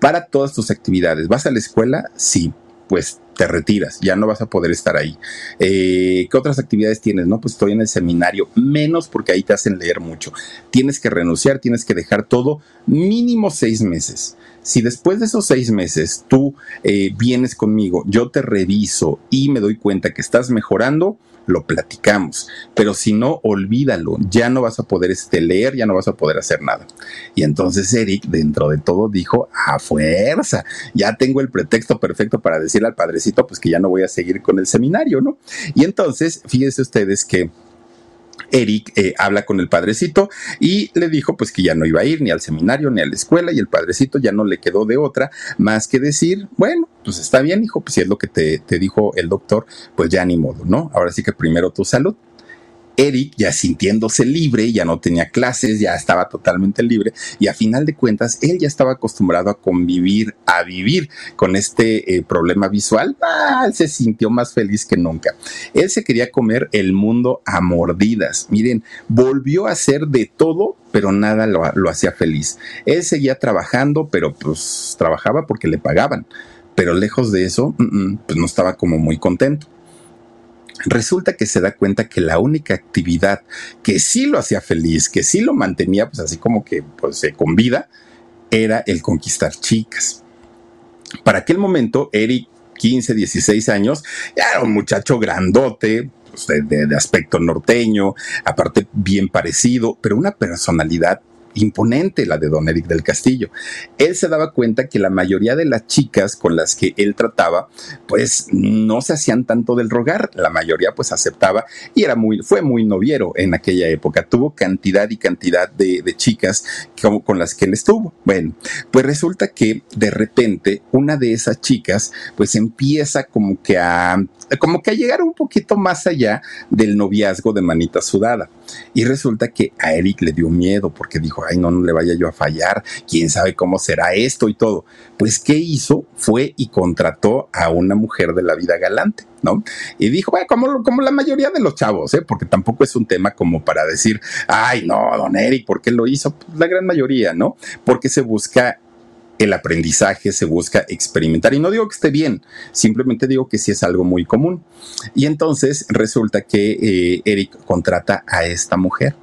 Para todas tus actividades. ¿Vas a la escuela? Sí. Pues te retiras, ya no vas a poder estar ahí. Eh, ¿Qué otras actividades tienes? No, pues estoy en el seminario, menos porque ahí te hacen leer mucho. Tienes que renunciar, tienes que dejar todo mínimo seis meses. Si después de esos seis meses tú eh, vienes conmigo, yo te reviso y me doy cuenta que estás mejorando, lo platicamos. Pero si no, olvídalo, ya no vas a poder este, leer, ya no vas a poder hacer nada. Y entonces Eric, dentro de todo, dijo, a fuerza, ya tengo el pretexto perfecto para decirle al padrecito, pues que ya no voy a seguir con el seminario, ¿no? Y entonces, fíjense ustedes que Eric eh, habla con el padrecito y le dijo pues que ya no iba a ir ni al seminario ni a la escuela y el padrecito ya no le quedó de otra más que decir, bueno, pues está bien, hijo, pues si es lo que te, te dijo el doctor, pues ya ni modo, ¿no? Ahora sí que primero tu salud. Eric, ya sintiéndose libre, ya no tenía clases, ya estaba totalmente libre y a final de cuentas él ya estaba acostumbrado a convivir, a vivir con este eh, problema visual. Ah, se sintió más feliz que nunca. Él se quería comer el mundo a mordidas. Miren, volvió a hacer de todo pero nada lo, lo hacía feliz. Él seguía trabajando, pero pues trabajaba porque le pagaban. Pero lejos de eso, pues no estaba como muy contento. Resulta que se da cuenta que la única actividad que sí lo hacía feliz, que sí lo mantenía pues así como que pues con vida, era el conquistar chicas. Para aquel momento, Eric, 15, 16 años, era un muchacho grandote, pues, de, de, aspecto norteño, aparte bien parecido, pero una personalidad imponente la de don Eric del Castillo. Él se daba cuenta que la mayoría de las chicas con las que él trataba, pues no se hacían tanto del rogar, la mayoría pues aceptaba y era muy, fue muy noviero en aquella época, tuvo cantidad y cantidad de, chicas como, con las que él estuvo. Bueno, pues resulta que de repente una de esas chicas pues empieza como que a, como que a llegar un poquito más allá del noviazgo de manita sudada. Y resulta que a Eric le dio miedo porque dijo, ay, no, no le vaya yo a fallar, quién sabe cómo será esto y todo. Pues, ¿qué hizo? Fue y contrató a una mujer de la vida galante, ¿no? Y dijo, bueno, como, como la mayoría de los chavos, ¿eh? Porque tampoco es un tema como para decir, ay, no, don Eric, ¿por qué lo hizo? Pues, la gran mayoría, ¿no? Porque se busca el aprendizaje, se busca experimentar. Y no digo que esté bien, simplemente digo que sí es algo muy común. Y entonces resulta que eh, Eric contrata a esta mujer.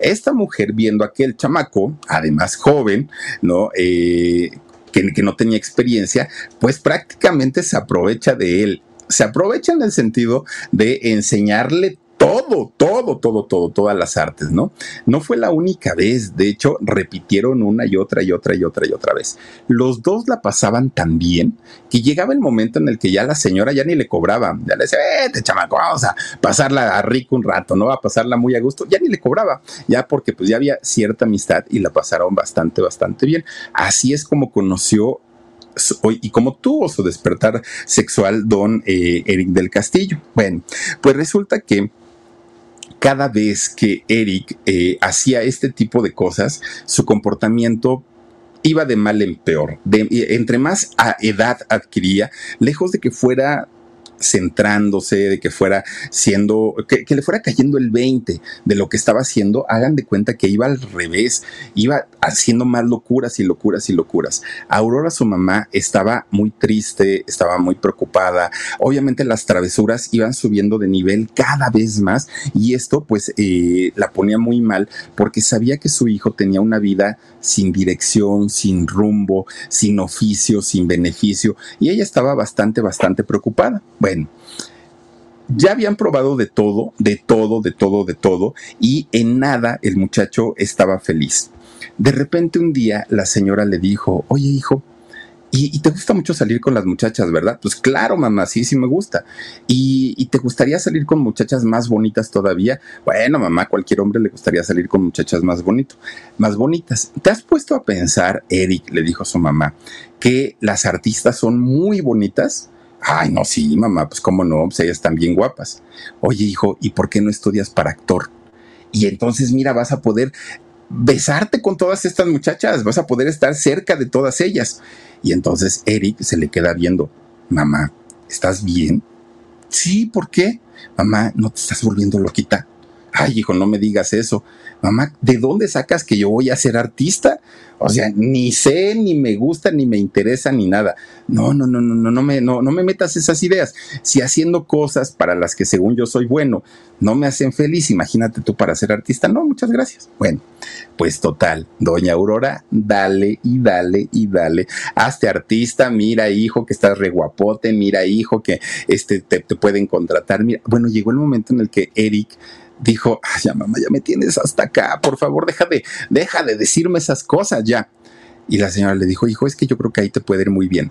Esta mujer, viendo a aquel chamaco, además joven, ¿no? Eh, que, que no tenía experiencia, pues prácticamente se aprovecha de él se aprovecha en el sentido de enseñarle todo, todo, todo, todo, todas las artes, ¿no? No fue la única vez, de hecho, repitieron una y otra y otra y otra y otra vez. Los dos la pasaban tan bien que llegaba el momento en el que ya la señora ya ni le cobraba, ya le decía, vete, chamaco, vamos a pasarla a rico un rato, ¿no? A pasarla muy a gusto, ya ni le cobraba, ya porque pues ya había cierta amistad y la pasaron bastante, bastante bien. Así es como conoció y como tuvo su despertar sexual don eh, Eric del Castillo. Bueno, pues resulta que cada vez que Eric eh, hacía este tipo de cosas, su comportamiento iba de mal en peor. Entre más edad adquiría, lejos de que fuera centrándose, de que fuera siendo, que, le fuera cayendo el 20 de lo que estaba haciendo, hagan de cuenta que iba al revés, iba haciendo más locuras y locuras y locuras. Aurora, su mamá, estaba muy triste, estaba muy preocupada. Obviamente las travesuras iban subiendo de nivel cada vez más y esto pues eh, la ponía muy mal porque sabía que su hijo tenía una vida sin dirección, sin rumbo, sin oficio, sin beneficio y ella estaba bastante, bastante preocupada. Bueno, ya habían probado de todo, de todo, de todo, de todo, y en nada el muchacho estaba feliz. De repente un día la señora le dijo, oye hijo, y, te gusta mucho salir con las muchachas, ¿verdad? Pues claro, mamá, sí, sí me gusta. ¿Y, ¿Y, te gustaría salir con muchachas más bonitas todavía? Bueno, mamá, cualquier hombre le gustaría salir con muchachas más bonito, más bonitas. ¿Te has puesto a pensar, Eric, le dijo su mamá, que las artistas son muy bonitas? Ay, no, sí, mamá, pues cómo no, pues ellas están bien guapas. Oye, hijo, ¿y por qué no estudias para actor? Y entonces, mira, vas a poder besarte con todas estas muchachas, vas a poder estar cerca de todas ellas. Y entonces Eric se le queda viendo, mamá, ¿estás bien? Sí, ¿por qué? Mamá, ¿no te estás volviendo loquita? Ay, hijo, no me digas eso. Mamá, ¿de dónde sacas que yo voy a ser artista? O sea, ni sé, ni me gusta, ni me interesa, ni nada. No, no, no, no, no, no me, no, no me metas esas ideas. Si haciendo cosas para las que según yo soy bueno no me hacen feliz, imagínate tú para ser artista. No, muchas gracias. Bueno, pues total, doña Aurora, dale y dale y dale. Hazte artista, mira hijo que estás re guapote, mira hijo que este, te, te pueden contratar. Mira, bueno, llegó el momento en el que Eric dijo, ya mamá, ya me tienes hasta acá, por favor, deja de, deja de decirme esas cosas ya. Y la señora le dijo, hijo, es que yo creo que ahí te puede ir muy bien.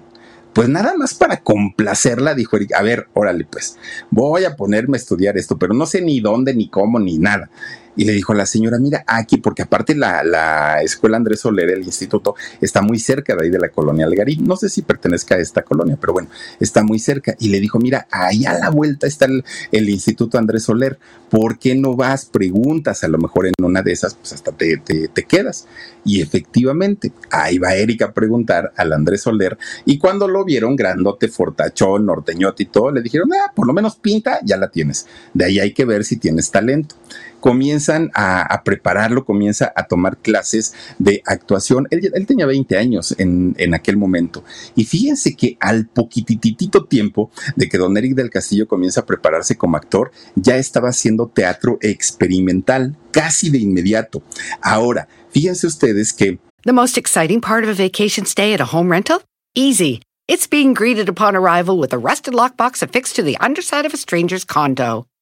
Pues nada más para complacerla, dijo Eric, a ver, órale, pues, voy a ponerme a estudiar esto, pero no sé ni dónde, ni cómo, ni nada. Y le dijo a la señora, mira, aquí, porque aparte la, la escuela Andrés Soler, el instituto, está muy cerca de ahí de la colonia Algarín. No sé si pertenezca a esta colonia, pero bueno, está muy cerca. Y le dijo, mira, ahí a la vuelta está el, instituto Andrés Soler. ¿Por qué no vas? Preguntas, a lo mejor en una de esas, pues hasta te, te, te quedas. Y efectivamente, ahí va Erika a preguntar al Andrés Soler. Y cuando lo vieron grandote, fortachón, norteñote y todo, le dijeron, ah, por lo menos pinta, ya la tienes. De ahí hay que ver si tienes talento comienzan a, prepararlo, comienza a tomar clases de actuación. Él, tenía 20 años en, aquel momento. Y fíjense que al poquititito tiempo de que don Eric del Castillo comienza a prepararse como actor, ya estaba haciendo teatro experimental casi de inmediato. Ahora, fíjense ustedes que... The most exciting part of a vacation stay at a home rental? Easy. It's being greeted upon arrival with a rusted lockbox affixed to the underside of a stranger's condo.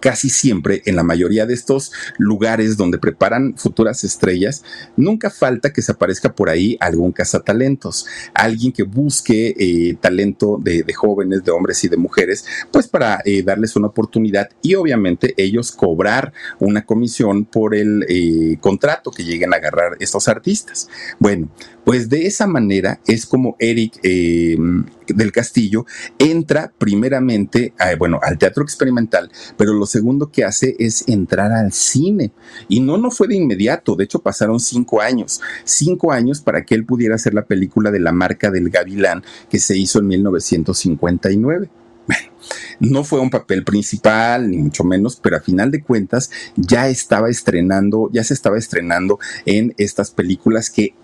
Casi siempre en la mayoría de estos lugares donde preparan futuras estrellas, nunca falta que se aparezca por ahí algún cazatalentos, alguien que busque eh, talento de, jóvenes, de hombres y de mujeres, pues para eh, darles una oportunidad y obviamente ellos cobrar una comisión por el eh, contrato que lleguen a agarrar estos artistas. Bueno, pues de esa manera es como Eric del Castillo entra primeramente, bueno, al teatro experimental, pero lo segundo que hace es entrar al cine. Y no, no fue de inmediato, de hecho pasaron cinco años, cinco años para que él pudiera hacer la película de la marca del Gavilán que se hizo en 1959. Bueno, no fue un papel principal, ni mucho menos, pero a final de cuentas ya estaba estrenando, ya se estaba estrenando en estas películas que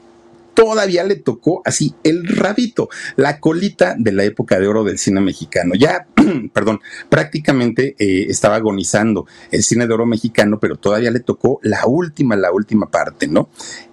todavía le tocó así el rabito, la colita de la época de oro del cine mexicano. Ya, perdón, prácticamente eh, estaba agonizando el cine de oro mexicano, pero todavía le tocó la última, la última parte, ¿no?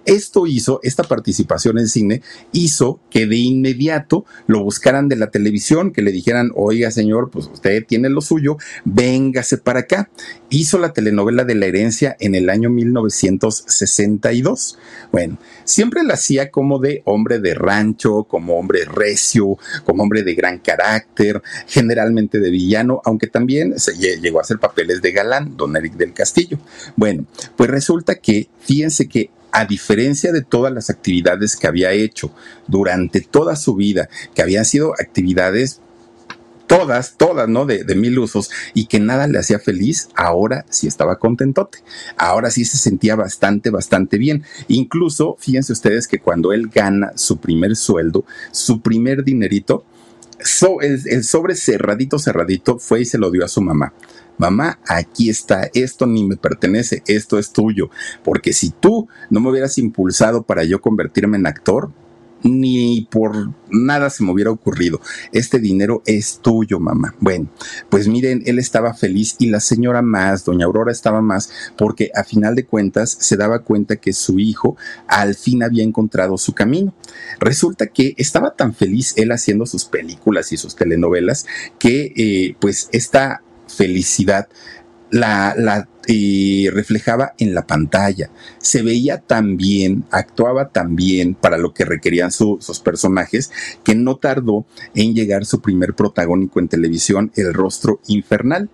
Esto hizo, esta participación en cine, hizo que de inmediato lo buscaran de la televisión, que le dijeran, oiga señor, pues usted tiene lo suyo, véngase para acá. Hizo la telenovela de la herencia en el año 1962. Bueno, siempre la hacía como de hombre de rancho, como hombre recio, como hombre de gran carácter, generalmente de villano, aunque también se llegó a hacer papeles de galán, don Eric del Castillo. Bueno, pues resulta que, fíjense que a diferencia de todas las actividades que había hecho durante toda su vida, que habían sido actividades todas, todas, ¿no? De, mil usos y que nada le hacía feliz, ahora sí estaba contentote. Ahora sí se sentía bastante, bastante bien. Incluso, fíjense ustedes que cuando él gana su primer sueldo, su primer dinerito, el, el sobre cerradito, cerradito, fue y se lo dio a su mamá. Mamá, aquí está, esto ni me pertenece, esto es tuyo, porque si tú no me hubieras impulsado para yo convertirme en actor, ni por nada se me hubiera ocurrido. Este dinero es tuyo, mamá. Bueno, pues miren, él estaba feliz y la señora más, doña Aurora estaba más, porque a final de cuentas se daba cuenta que su hijo al fin había encontrado su camino. Resulta que estaba tan feliz él haciendo sus películas y sus telenovelas que eh, pues esta felicidad la, la reflejaba en la pantalla. Se veía tan bien, actuaba tan bien para lo que requerían sus personajes, que no tardó en llegar su primer protagónico en televisión, El Rostro Infernal.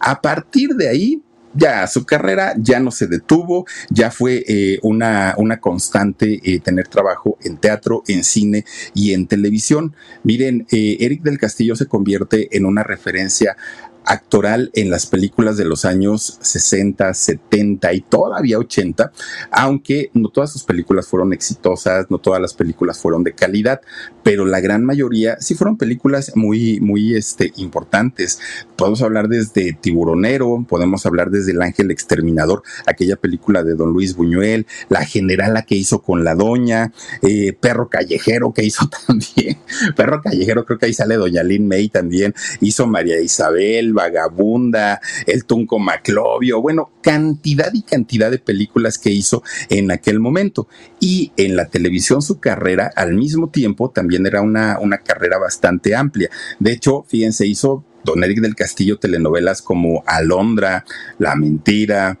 A partir de ahí, ya su carrera ya no se detuvo, ya fue eh, una, una, constante eh, tener trabajo en teatro, en cine y en televisión. Miren, eh, Eric del Castillo se convierte en una referencia actoral en las películas de los años 60, 70 y todavía 80, aunque no todas sus películas fueron exitosas, no todas las películas fueron de calidad, pero la gran mayoría sí fueron películas muy, muy este, importantes. Podemos hablar desde Tiburonero, podemos hablar desde El Ángel Exterminador, aquella película de Don Luis Buñuel, La Generala que hizo con la Doña, eh, Perro Callejero que hizo también, Perro Callejero creo que ahí sale Doña Lynn May también, hizo María Isabel, Vagabunda, El Tunco Maclovio, bueno, cantidad y cantidad de películas que hizo en aquel momento. Y en la televisión su carrera al mismo tiempo también era una, una carrera bastante amplia. De hecho, fíjense, hizo Don Eric del Castillo telenovelas como Alondra, La Mentira,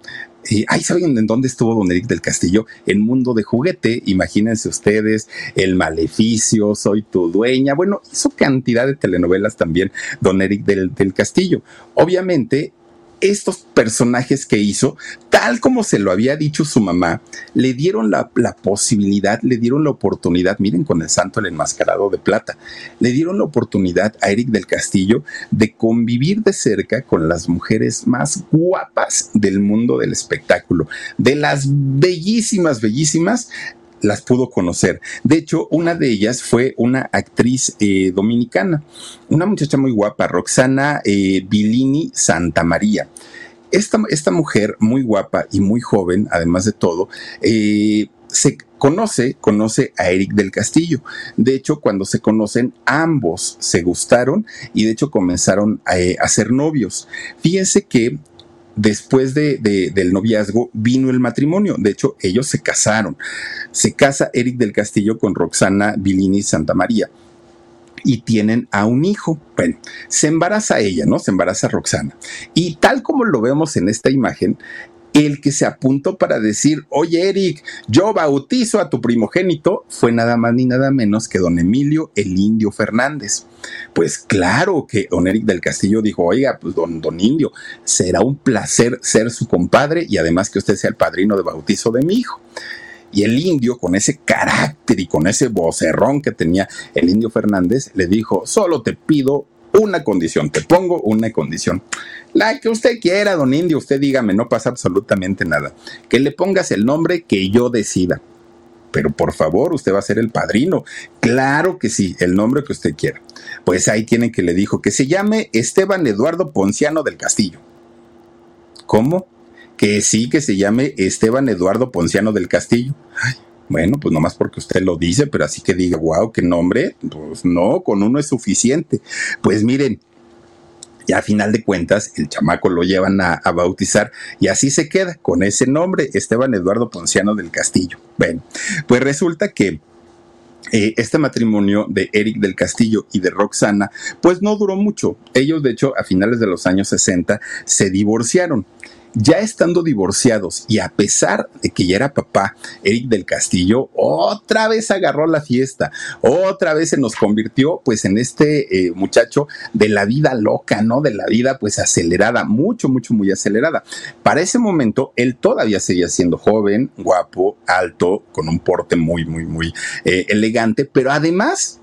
y ahí saben en dónde estuvo Don Eric del Castillo, en Mundo de Juguete, imagínense ustedes, El Maleficio, Soy tu dueña, bueno, hizo cantidad de telenovelas también Don Eric del, del Castillo. Obviamente, estos personajes que hizo, tal como se lo había dicho su mamá, le dieron la, posibilidad, le dieron la oportunidad, miren con el santo el enmascarado de plata, le dieron la oportunidad a Eric del Castillo de convivir de cerca con las mujeres más guapas del mundo del espectáculo, de las bellísimas, bellísimas las pudo conocer. De hecho, una de ellas fue una actriz eh, dominicana, una muchacha muy guapa, Roxana eh, Santa Santamaría. Esta, esta, mujer muy guapa y muy joven, además de todo, eh, se conoce, conoce a Eric del Castillo. De hecho, cuando se conocen, ambos se gustaron y de hecho comenzaron a, a ser novios. Fíjense que después de, del noviazgo vino el matrimonio. De hecho, ellos se casaron. Se casa Eric del Castillo con Roxana Villini Santa María y tienen a un hijo. Bueno, se embaraza ella, ¿no? Se embaraza Roxana. Y tal como lo vemos en esta imagen, el que se apuntó para decir, oye Eric, yo bautizo a tu primogénito, fue nada más ni nada menos que don Emilio el Indio Fernández. Pues claro que don Eric del Castillo dijo, oiga, pues don, don Indio, será un placer ser su compadre y además que usted sea el padrino de bautizo de mi hijo. Y el indio, con ese carácter y con ese vocerrón que tenía el indio Fernández, le dijo, solo te pido una condición, te pongo una condición. La que usted quiera, don indio, usted dígame, no pasa absolutamente nada. Que le pongas el nombre que yo decida. Pero por favor, usted va a ser el padrino. Claro que sí, el nombre que usted quiera. Pues ahí tiene que le dijo que se llame Esteban Eduardo Ponciano del Castillo. ¿Cómo? Que sí, que se llame Esteban Eduardo Ponciano del Castillo. Bueno, pues nomás porque usted lo dice, pero así que diga, wow, qué nombre. Pues no, con uno es suficiente. Pues miren, y a final de cuentas el chamaco lo llevan a, bautizar y así se queda con ese nombre, Esteban Eduardo Ponciano del Castillo. Bueno, pues resulta que eh, este matrimonio de Eric del Castillo y de Roxana, pues no duró mucho. Ellos, de hecho, a finales de los años 60 se divorciaron. Ya estando divorciados y a pesar de que ya era papá, Eric del Castillo otra vez agarró la fiesta, otra vez se nos convirtió pues en este eh, muchacho de la vida loca, ¿no? De la vida pues acelerada, mucho, mucho, muy acelerada. Para ese momento él todavía seguía siendo joven, guapo, alto, con un porte muy, muy, muy eh, elegante, pero además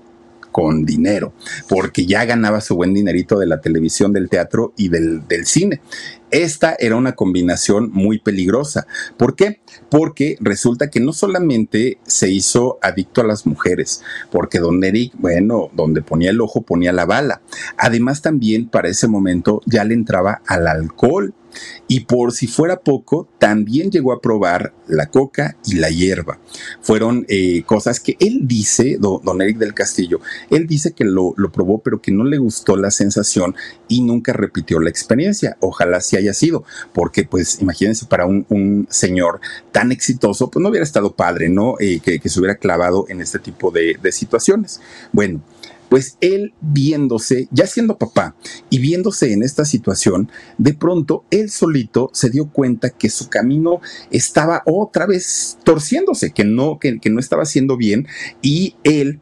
con dinero, porque ya ganaba su buen dinerito de la televisión, del teatro y del, cine. Esta era una combinación muy peligrosa. ¿Por qué? Porque resulta que no solamente se hizo adicto a las mujeres, porque don Eric, bueno, donde ponía el ojo ponía la bala. Además también para ese momento ya le entraba al alcohol y por si fuera poco, también llegó a probar la coca y la hierba. Fueron eh, cosas que él dice, don, Eric del Castillo, él dice que lo, lo, probó, pero que no le gustó la sensación y nunca repitió la experiencia. Ojalá sí haya sido, porque pues imagínense para un, señor tan exitoso, pues no hubiera estado padre, ¿no? Eh, que, se hubiera clavado en este tipo de, de situaciones. Bueno, pues él viéndose, ya siendo papá y viéndose en esta situación, de pronto él solito se dio cuenta que su camino estaba otra vez torciéndose, que no, que, que no estaba haciendo bien y él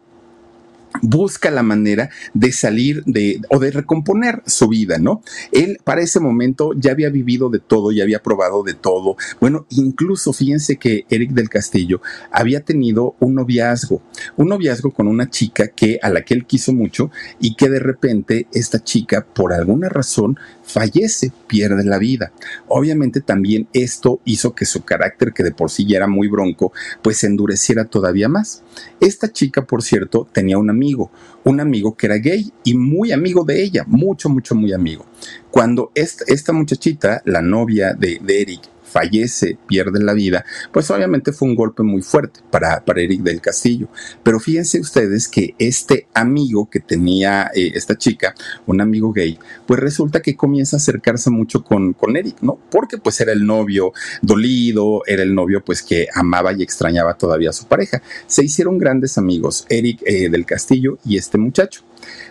busca la manera de salir de o de recomponer su vida, ¿no? Él para ese momento ya había vivido de todo, ya había probado de todo. Bueno, incluso fíjense que Eric del Castillo había tenido un noviazgo, un noviazgo con una chica que a la que él quiso mucho y que de repente esta chica por alguna razón fallece, pierde la vida. Obviamente también esto hizo que su carácter, que de por sí ya era muy bronco, pues se endureciera todavía más. Esta chica, por cierto, tenía un amigo, un amigo que era gay y muy amigo de ella, mucho, mucho, muy amigo. Cuando esta, esta muchachita, la novia de, de Eric, fallece, pierde la vida, pues obviamente fue un golpe muy fuerte para, para Eric del Castillo. Pero fíjense ustedes que este amigo que tenía eh, esta chica, un amigo gay, pues resulta que comienza a acercarse mucho con, con Eric, ¿no? Porque pues era el novio dolido, era el novio pues que amaba y extrañaba todavía a su pareja. Se hicieron grandes amigos, Eric eh, del Castillo y este muchacho.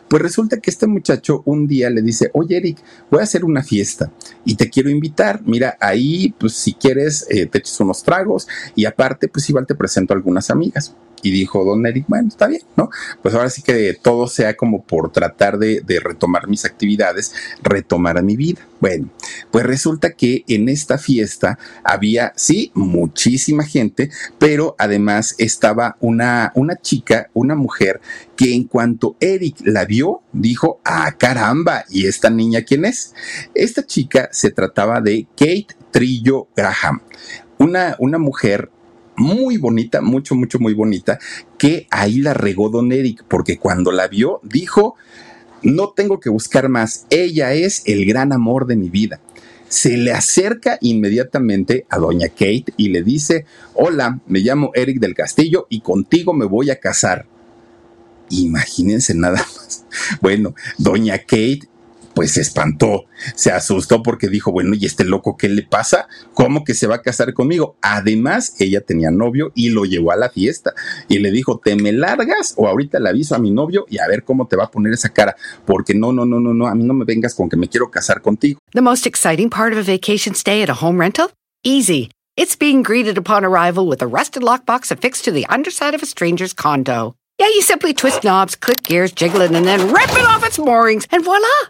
Pues resulta que este muchacho un día le dice, oye Eric, voy a hacer una fiesta y te quiero invitar. Mira, ahí, pues si quieres, eh, te eches unos tragos y aparte, pues igual te presento a algunas amigas. Y dijo don Eric, bueno, está bien, ¿no? Pues ahora sí que todo sea como por tratar de, retomar mis actividades, retomar mi vida. Bueno, pues resulta que en esta fiesta había, sí, muchísima gente, pero además estaba una, una chica, una mujer, que en cuanto Eric la vio, dijo, ah, caramba, ¿y esta niña quién es? Esta chica se trataba de Kate Trillo Graham, una, una mujer muy bonita, mucho, mucho, muy bonita, que ahí la regó Don Eric, porque cuando la vio dijo, no tengo que buscar más, ella es el gran amor de mi vida. Se le acerca inmediatamente a doña Kate y le dice, hola, me llamo Eric del Castillo y contigo me voy a casar. Imagínense nada más. Bueno, doña Kate pues se espantó, se asustó porque dijo, bueno, ¿y este loco qué le pasa? ¿Cómo que se va a casar conmigo? Además, ella tenía novio y lo llevó a la fiesta y le dijo, ¿te me largas o ahorita le aviso a mi novio y a ver cómo te va a poner esa cara? Porque no, no, no, no, no, a mí no me vengas con que me quiero casar contigo. The most exciting part of a vacation stay at a home rental? Easy. It's being greeted upon arrival with a rusted lockbox affixed to the underside of a stranger's condo. Yeah, you simply twist knobs, click gears, jiggle it, and then rip it off its moorings, and voila!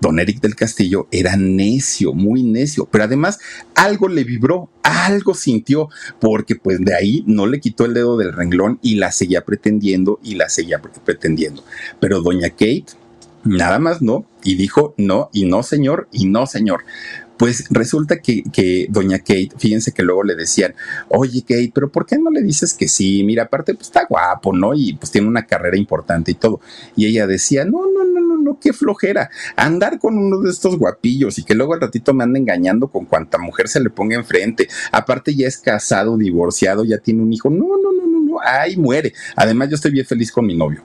don Eric del Castillo era necio, muy necio, pero además algo le vibró, algo sintió, porque pues de ahí no le quitó el dedo del renglón y la seguía pretendiendo y la seguía pretendiendo. Pero doña Kate, nada más no, y dijo no, y no señor, y no señor. Pues resulta que, que, doña Kate, fíjense que luego le decían, oye Kate, pero ¿por qué no le dices que sí? Mira, aparte pues está guapo, ¿no? Y pues tiene una carrera importante y todo. Y ella decía, no, no, no, no, no, qué flojera. Andar con uno de estos guapillos y que luego al ratito me anda engañando con cuanta mujer se le ponga enfrente. Aparte ya es casado, divorciado, ya tiene un hijo. No, no, no, no, no, ay, muere. Además yo estoy bien feliz con mi novio.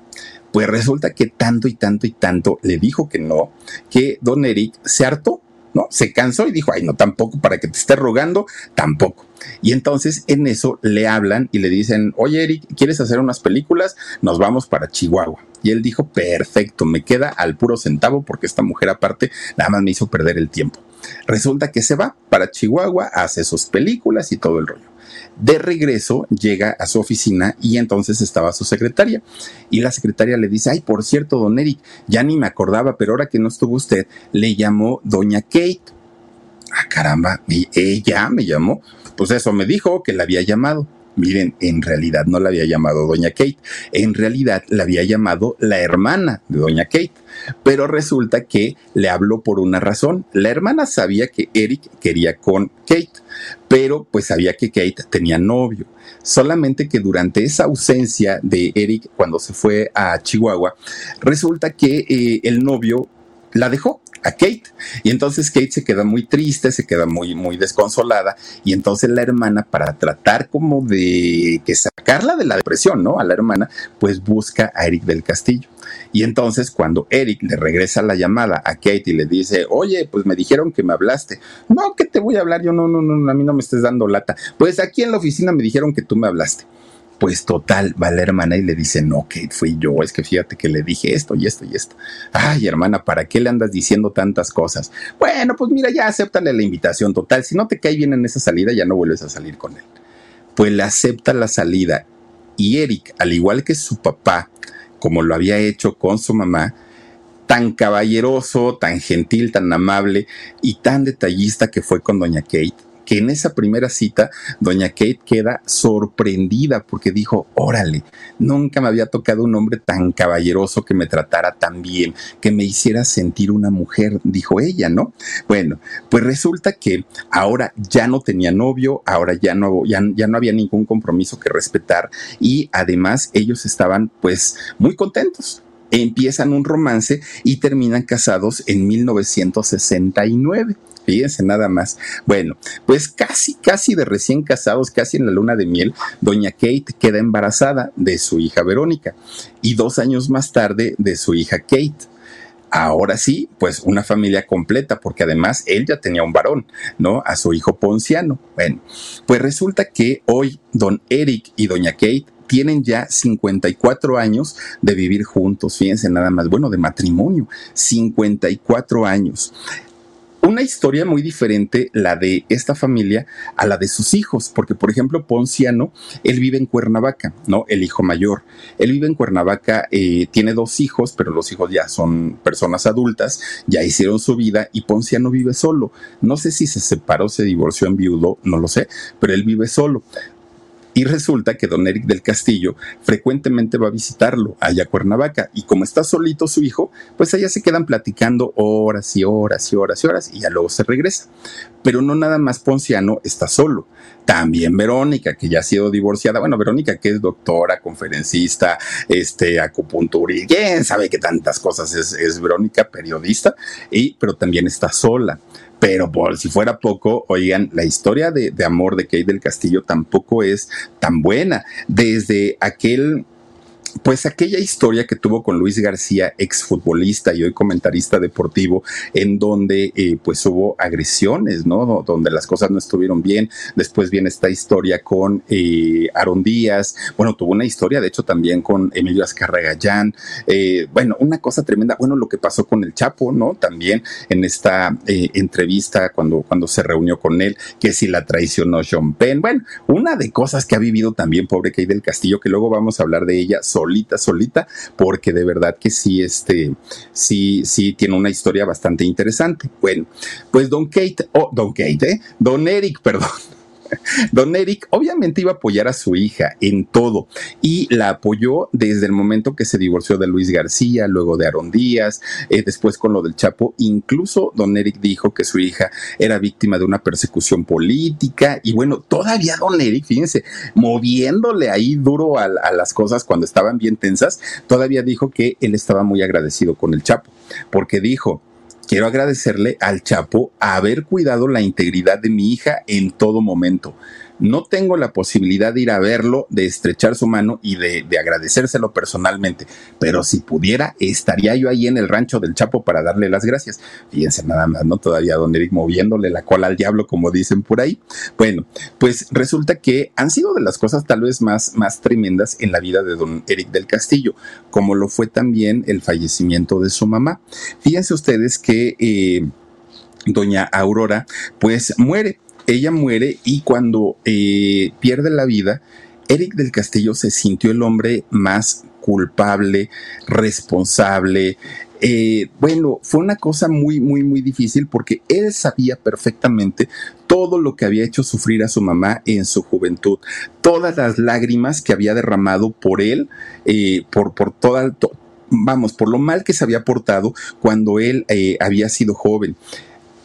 Pues resulta que tanto y tanto y tanto le dijo que no, que don Eric se hartó ¿no? Se cansó y dijo, ay, no, tampoco, para que te esté rogando, tampoco. Y entonces en eso le hablan y le dicen, oye Eric, ¿quieres hacer unas películas? Nos vamos para Chihuahua. Y él dijo, perfecto, me queda al puro centavo porque esta mujer aparte nada más me hizo perder el tiempo. Resulta que se va para Chihuahua, hace sus películas y todo el rollo. De regreso llega a su oficina y entonces estaba su secretaria. Y la secretaria le dice, ay, por cierto, don Eric, ya ni me acordaba, pero ahora que no estuvo usted, le llamó doña Kate. Ah, caramba, y ella me llamó. Pues eso me dijo que la había llamado. Miren, en realidad no la había llamado doña Kate, en realidad la había llamado la hermana de doña Kate. Pero resulta que le habló por una razón. La hermana sabía que Eric quería con Kate, pero pues sabía que Kate tenía novio. Solamente que durante esa ausencia de Eric cuando se fue a Chihuahua, resulta que eh, el novio la dejó a Kate. Y entonces Kate se queda muy triste, se queda muy, muy desconsolada. Y entonces la hermana, para tratar como de que sacarla de la depresión, ¿no? A la hermana, pues busca a Eric del Castillo. Y entonces cuando Eric le regresa la llamada a Kate y le dice, oye, pues me dijeron que me hablaste. No, que te voy a hablar, yo no, no, no, a mí no me estés dando lata. Pues aquí en la oficina me dijeron que tú me hablaste. Pues total, va la hermana y le dice, no, Kate, fui yo, es que fíjate que le dije esto y esto y esto. Ay, hermana, ¿para qué le andas diciendo tantas cosas? Bueno, pues mira, ya acéptale la invitación total. Si no te cae bien en esa salida, ya no vuelves a salir con él. Pues le acepta la salida. Y Eric, al igual que su papá, como lo había hecho con su mamá, tan caballeroso, tan gentil, tan amable y tan detallista que fue con doña Kate, que en esa primera cita doña Kate queda sorprendida porque dijo, órale, nunca me había tocado un hombre tan caballeroso que me tratara tan bien, que me hiciera sentir una mujer, dijo ella, ¿no? Bueno, pues resulta que ahora ya no tenía novio, ahora ya no, ya, ya no había ningún compromiso que respetar y además ellos estaban pues muy contentos empiezan un romance y terminan casados en 1969. Fíjense nada más. Bueno, pues casi, casi de recién casados, casi en la luna de miel, doña Kate queda embarazada de su hija Verónica y dos años más tarde de su hija Kate ahora sí, pues una familia completa, porque además él ya tenía un varón, ¿no? A su hijo Ponciano. Bueno, pues resulta que hoy don Eric y doña Kate tienen ya 54 años de vivir juntos, fíjense nada más, bueno, de matrimonio, 54 años una historia muy diferente la de esta familia a la de sus hijos, porque por ejemplo Ponciano, él vive en Cuernavaca, ¿no? El hijo mayor. Él vive en Cuernavaca, eh, tiene dos hijos, pero los hijos ya son personas adultas, ya hicieron su vida y Ponciano vive solo. No sé si se separó, se divorció en viudo, no lo sé, pero él vive solo. Y resulta que don Eric del Castillo frecuentemente va a visitarlo allá a Cuernavaca. Y como está solito su hijo, pues allá se quedan platicando horas y horas y horas y horas y ya luego se regresa. Pero no nada más Ponciano está solo. También Verónica, que ya ha sido divorciada. Bueno, Verónica, que es doctora, conferencista, este, acupunturista, quién sabe qué tantas cosas es, es Verónica, periodista, y, pero también está sola. Pero por si fuera poco, oigan, la historia de, amor de Kate del Castillo tampoco es tan buena. Desde aquel pues aquella historia que tuvo con Luis García, exfutbolista y hoy comentarista deportivo, en donde eh, pues hubo agresiones, ¿no? Donde las cosas no estuvieron bien. Después viene esta historia con eh, Aaron Díaz. Bueno, tuvo una historia, de hecho, también con Emilio Azcarragayán. Eh, bueno, una cosa tremenda. Bueno, lo que pasó con el Chapo, ¿no? También en esta eh, entrevista cuando, cuando se reunió con él, que si la traicionó Sean Penn. Bueno, una de cosas que ha vivido también, pobre Kay del Castillo, que luego vamos a hablar de ella solita, solita, porque de verdad que sí, este, sí, sí tiene una historia bastante interesante. Bueno, pues Don Kate, oh, Don Kate, ¿eh? Don Eric, perdón. Don Eric obviamente iba a apoyar a su hija en todo y la apoyó desde el momento que se divorció de Luis García, luego de Aaron Díaz, eh, después con lo del Chapo. Incluso Don Eric dijo que su hija era víctima de una persecución política y bueno, todavía Don Eric, fíjense, moviéndole ahí duro a, a las cosas cuando estaban bien tensas, todavía dijo que él estaba muy agradecido con el Chapo, porque dijo, quiero agradecerle al Chapo haber cuidado la integridad de mi hija en todo momento no tengo la posibilidad de ir a verlo, de estrechar su mano y de, agradecérselo personalmente, pero si pudiera, estaría yo ahí en el rancho del Chapo para darle las gracias. Fíjense nada más, ¿no? Todavía don Eric moviéndole la cola al diablo, como dicen por ahí. Bueno, pues resulta que han sido de las cosas tal vez más, más tremendas en la vida de don Eric del Castillo, como lo fue también el fallecimiento de su mamá. Fíjense ustedes que... Eh, doña Aurora, pues muere ella muere y cuando eh, pierde la vida, Eric del Castillo se sintió el hombre más culpable, responsable. Eh, bueno, fue una cosa muy, muy, muy difícil porque él sabía perfectamente todo lo que había hecho sufrir a su mamá en su juventud, todas las lágrimas que había derramado por él, eh, por, por toda, vamos, por lo mal que se había portado cuando él había sido joven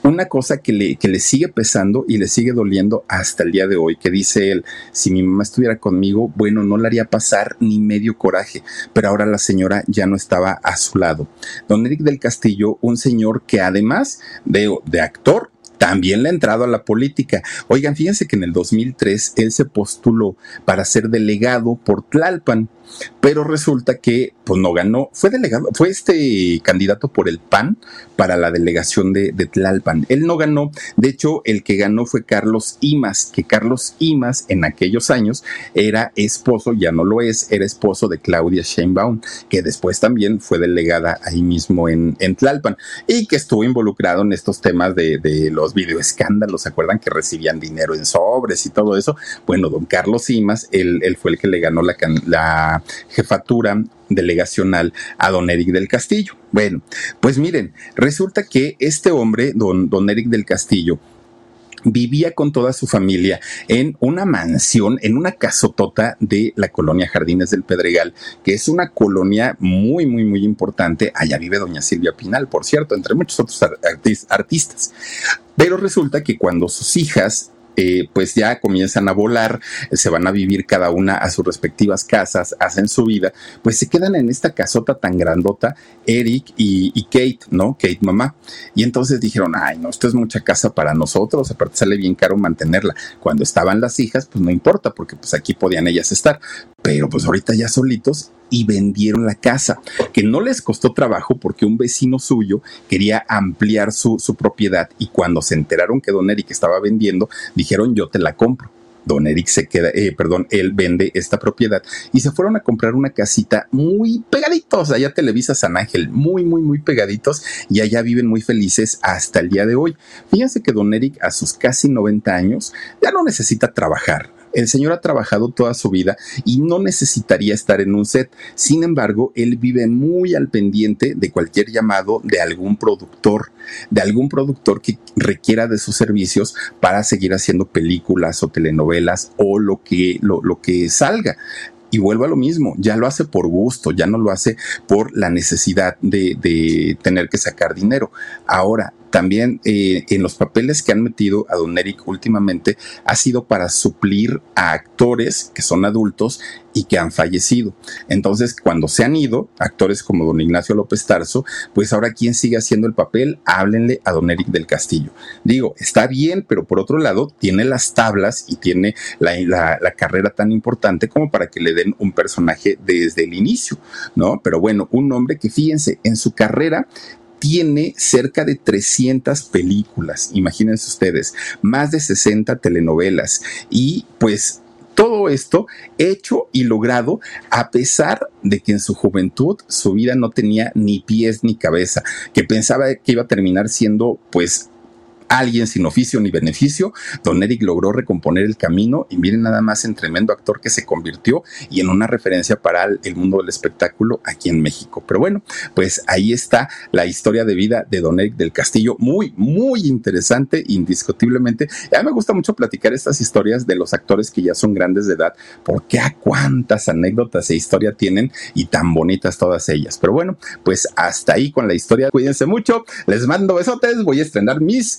una cosa que le, que le sigue pesando y le sigue doliendo hasta el día de hoy, que dice él, si mi mamá estuviera conmigo, bueno, no le haría pasar ni medio coraje, pero ahora la señora ya no estaba a su lado. Don Eric del Castillo, un señor que además de, de actor, también le ha entrado a la política. Oigan, fíjense que en el 2003 él se postuló para ser delegado por Tlalpan pero resulta que pues no ganó, fue delegado, fue este candidato por el PAN para la delegación de, Tlalpan. Él no ganó, de hecho el que ganó fue Carlos Imas, que Carlos Imas en aquellos años era esposo, ya no lo es, era esposo de Claudia Sheinbaum, que después también fue delegada ahí mismo en, Tlalpan y que estuvo involucrado en estos temas de, los videoescándalos, ¿se acuerdan que recibían dinero en sobres y todo eso? Bueno, don Carlos Imas, él, él fue el que le ganó la, la jefatura delegacional a don Eric del Castillo. Bueno, pues miren, resulta que este hombre, don, Eric del Castillo, vivía con toda su familia en una mansión, en una casotota de la colonia Jardines del Pedregal, que es una colonia muy, muy, muy importante. Allá vive doña Silvia Pinal, por cierto, entre muchos otros artistas. Pero resulta que cuando sus hijas eh, pues ya comienzan a volar, se van a vivir cada una a sus respectivas casas, hacen su vida, pues se quedan en esta casota tan grandota, Eric y, Kate, ¿no? Kate mamá. Y entonces dijeron, ay, no, esto es mucha casa para nosotros, aparte sale bien caro mantenerla. Cuando estaban las hijas, pues no importa, porque pues aquí podían ellas estar, pero pues ahorita ya solitos y vendieron la casa, que no les costó trabajo porque un vecino suyo quería ampliar su, propiedad y cuando se enteraron que Don Eric estaba vendiendo, dijeron yo te la compro. Don Eric se queda, eh, perdón, él vende esta propiedad y se fueron a comprar una casita muy pegaditos, allá Televisa San Ángel, muy, muy, muy pegaditos y allá viven muy felices hasta el día de hoy. Fíjense que Don Eric a sus casi 90 años ya no necesita trabajar, el señor ha trabajado toda su vida y no necesitaría estar en un set. Sin embargo, él vive muy al pendiente de cualquier llamado de algún productor, de algún productor que requiera de sus servicios para seguir haciendo películas o telenovelas o lo que, lo, que salga y vuelvo a lo mismo, ya lo hace por gusto, ya no lo hace por la necesidad de, de, tener que sacar dinero. Ahora, también eh, en los papeles que han metido a Don Eric últimamente ha sido para suplir a actores que son adultos y que han fallecido. Entonces, cuando se han ido, actores como don Ignacio López Tarso, pues ahora ¿quién sigue haciendo el papel? Háblenle a don Eric del Castillo. Digo, está bien, pero por otro lado, tiene las tablas y tiene la, la carrera tan importante como para que le den un personaje desde el inicio, ¿no? Pero bueno, un hombre que fíjense, en su carrera tiene cerca de 300 películas, imagínense ustedes, más de 60 telenovelas. Y pues todo esto hecho y logrado a pesar de que en su juventud su vida no tenía ni pies ni cabeza, que pensaba que iba a terminar siendo pues alguien sin oficio ni beneficio, Don Eric logró recomponer el camino y miren nada más en tremendo actor que se convirtió y en una referencia para el mundo del espectáculo aquí en México. Pero bueno, pues ahí está la historia de vida de Don Eric del Castillo, muy, muy interesante, indiscutiblemente. a mí me gusta mucho platicar estas historias de los actores que ya son grandes de edad, porque a cuántas anécdotas e historia tienen y tan bonitas todas ellas. Pero bueno, pues hasta ahí con la historia. Cuídense mucho, les mando besotes, voy a estrenar mis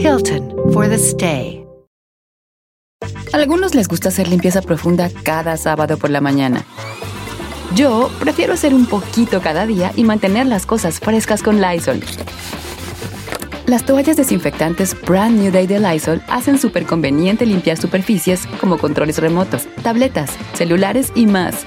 Hilton for the stay. algunos les gusta hacer limpieza profunda cada sábado por la mañana. Yo prefiero hacer un poquito cada día y mantener las cosas frescas con Lysol. Las toallas desinfectantes Brand New Day de Lysol hacen súper conveniente limpiar superficies como controles remotos, tabletas, celulares y más,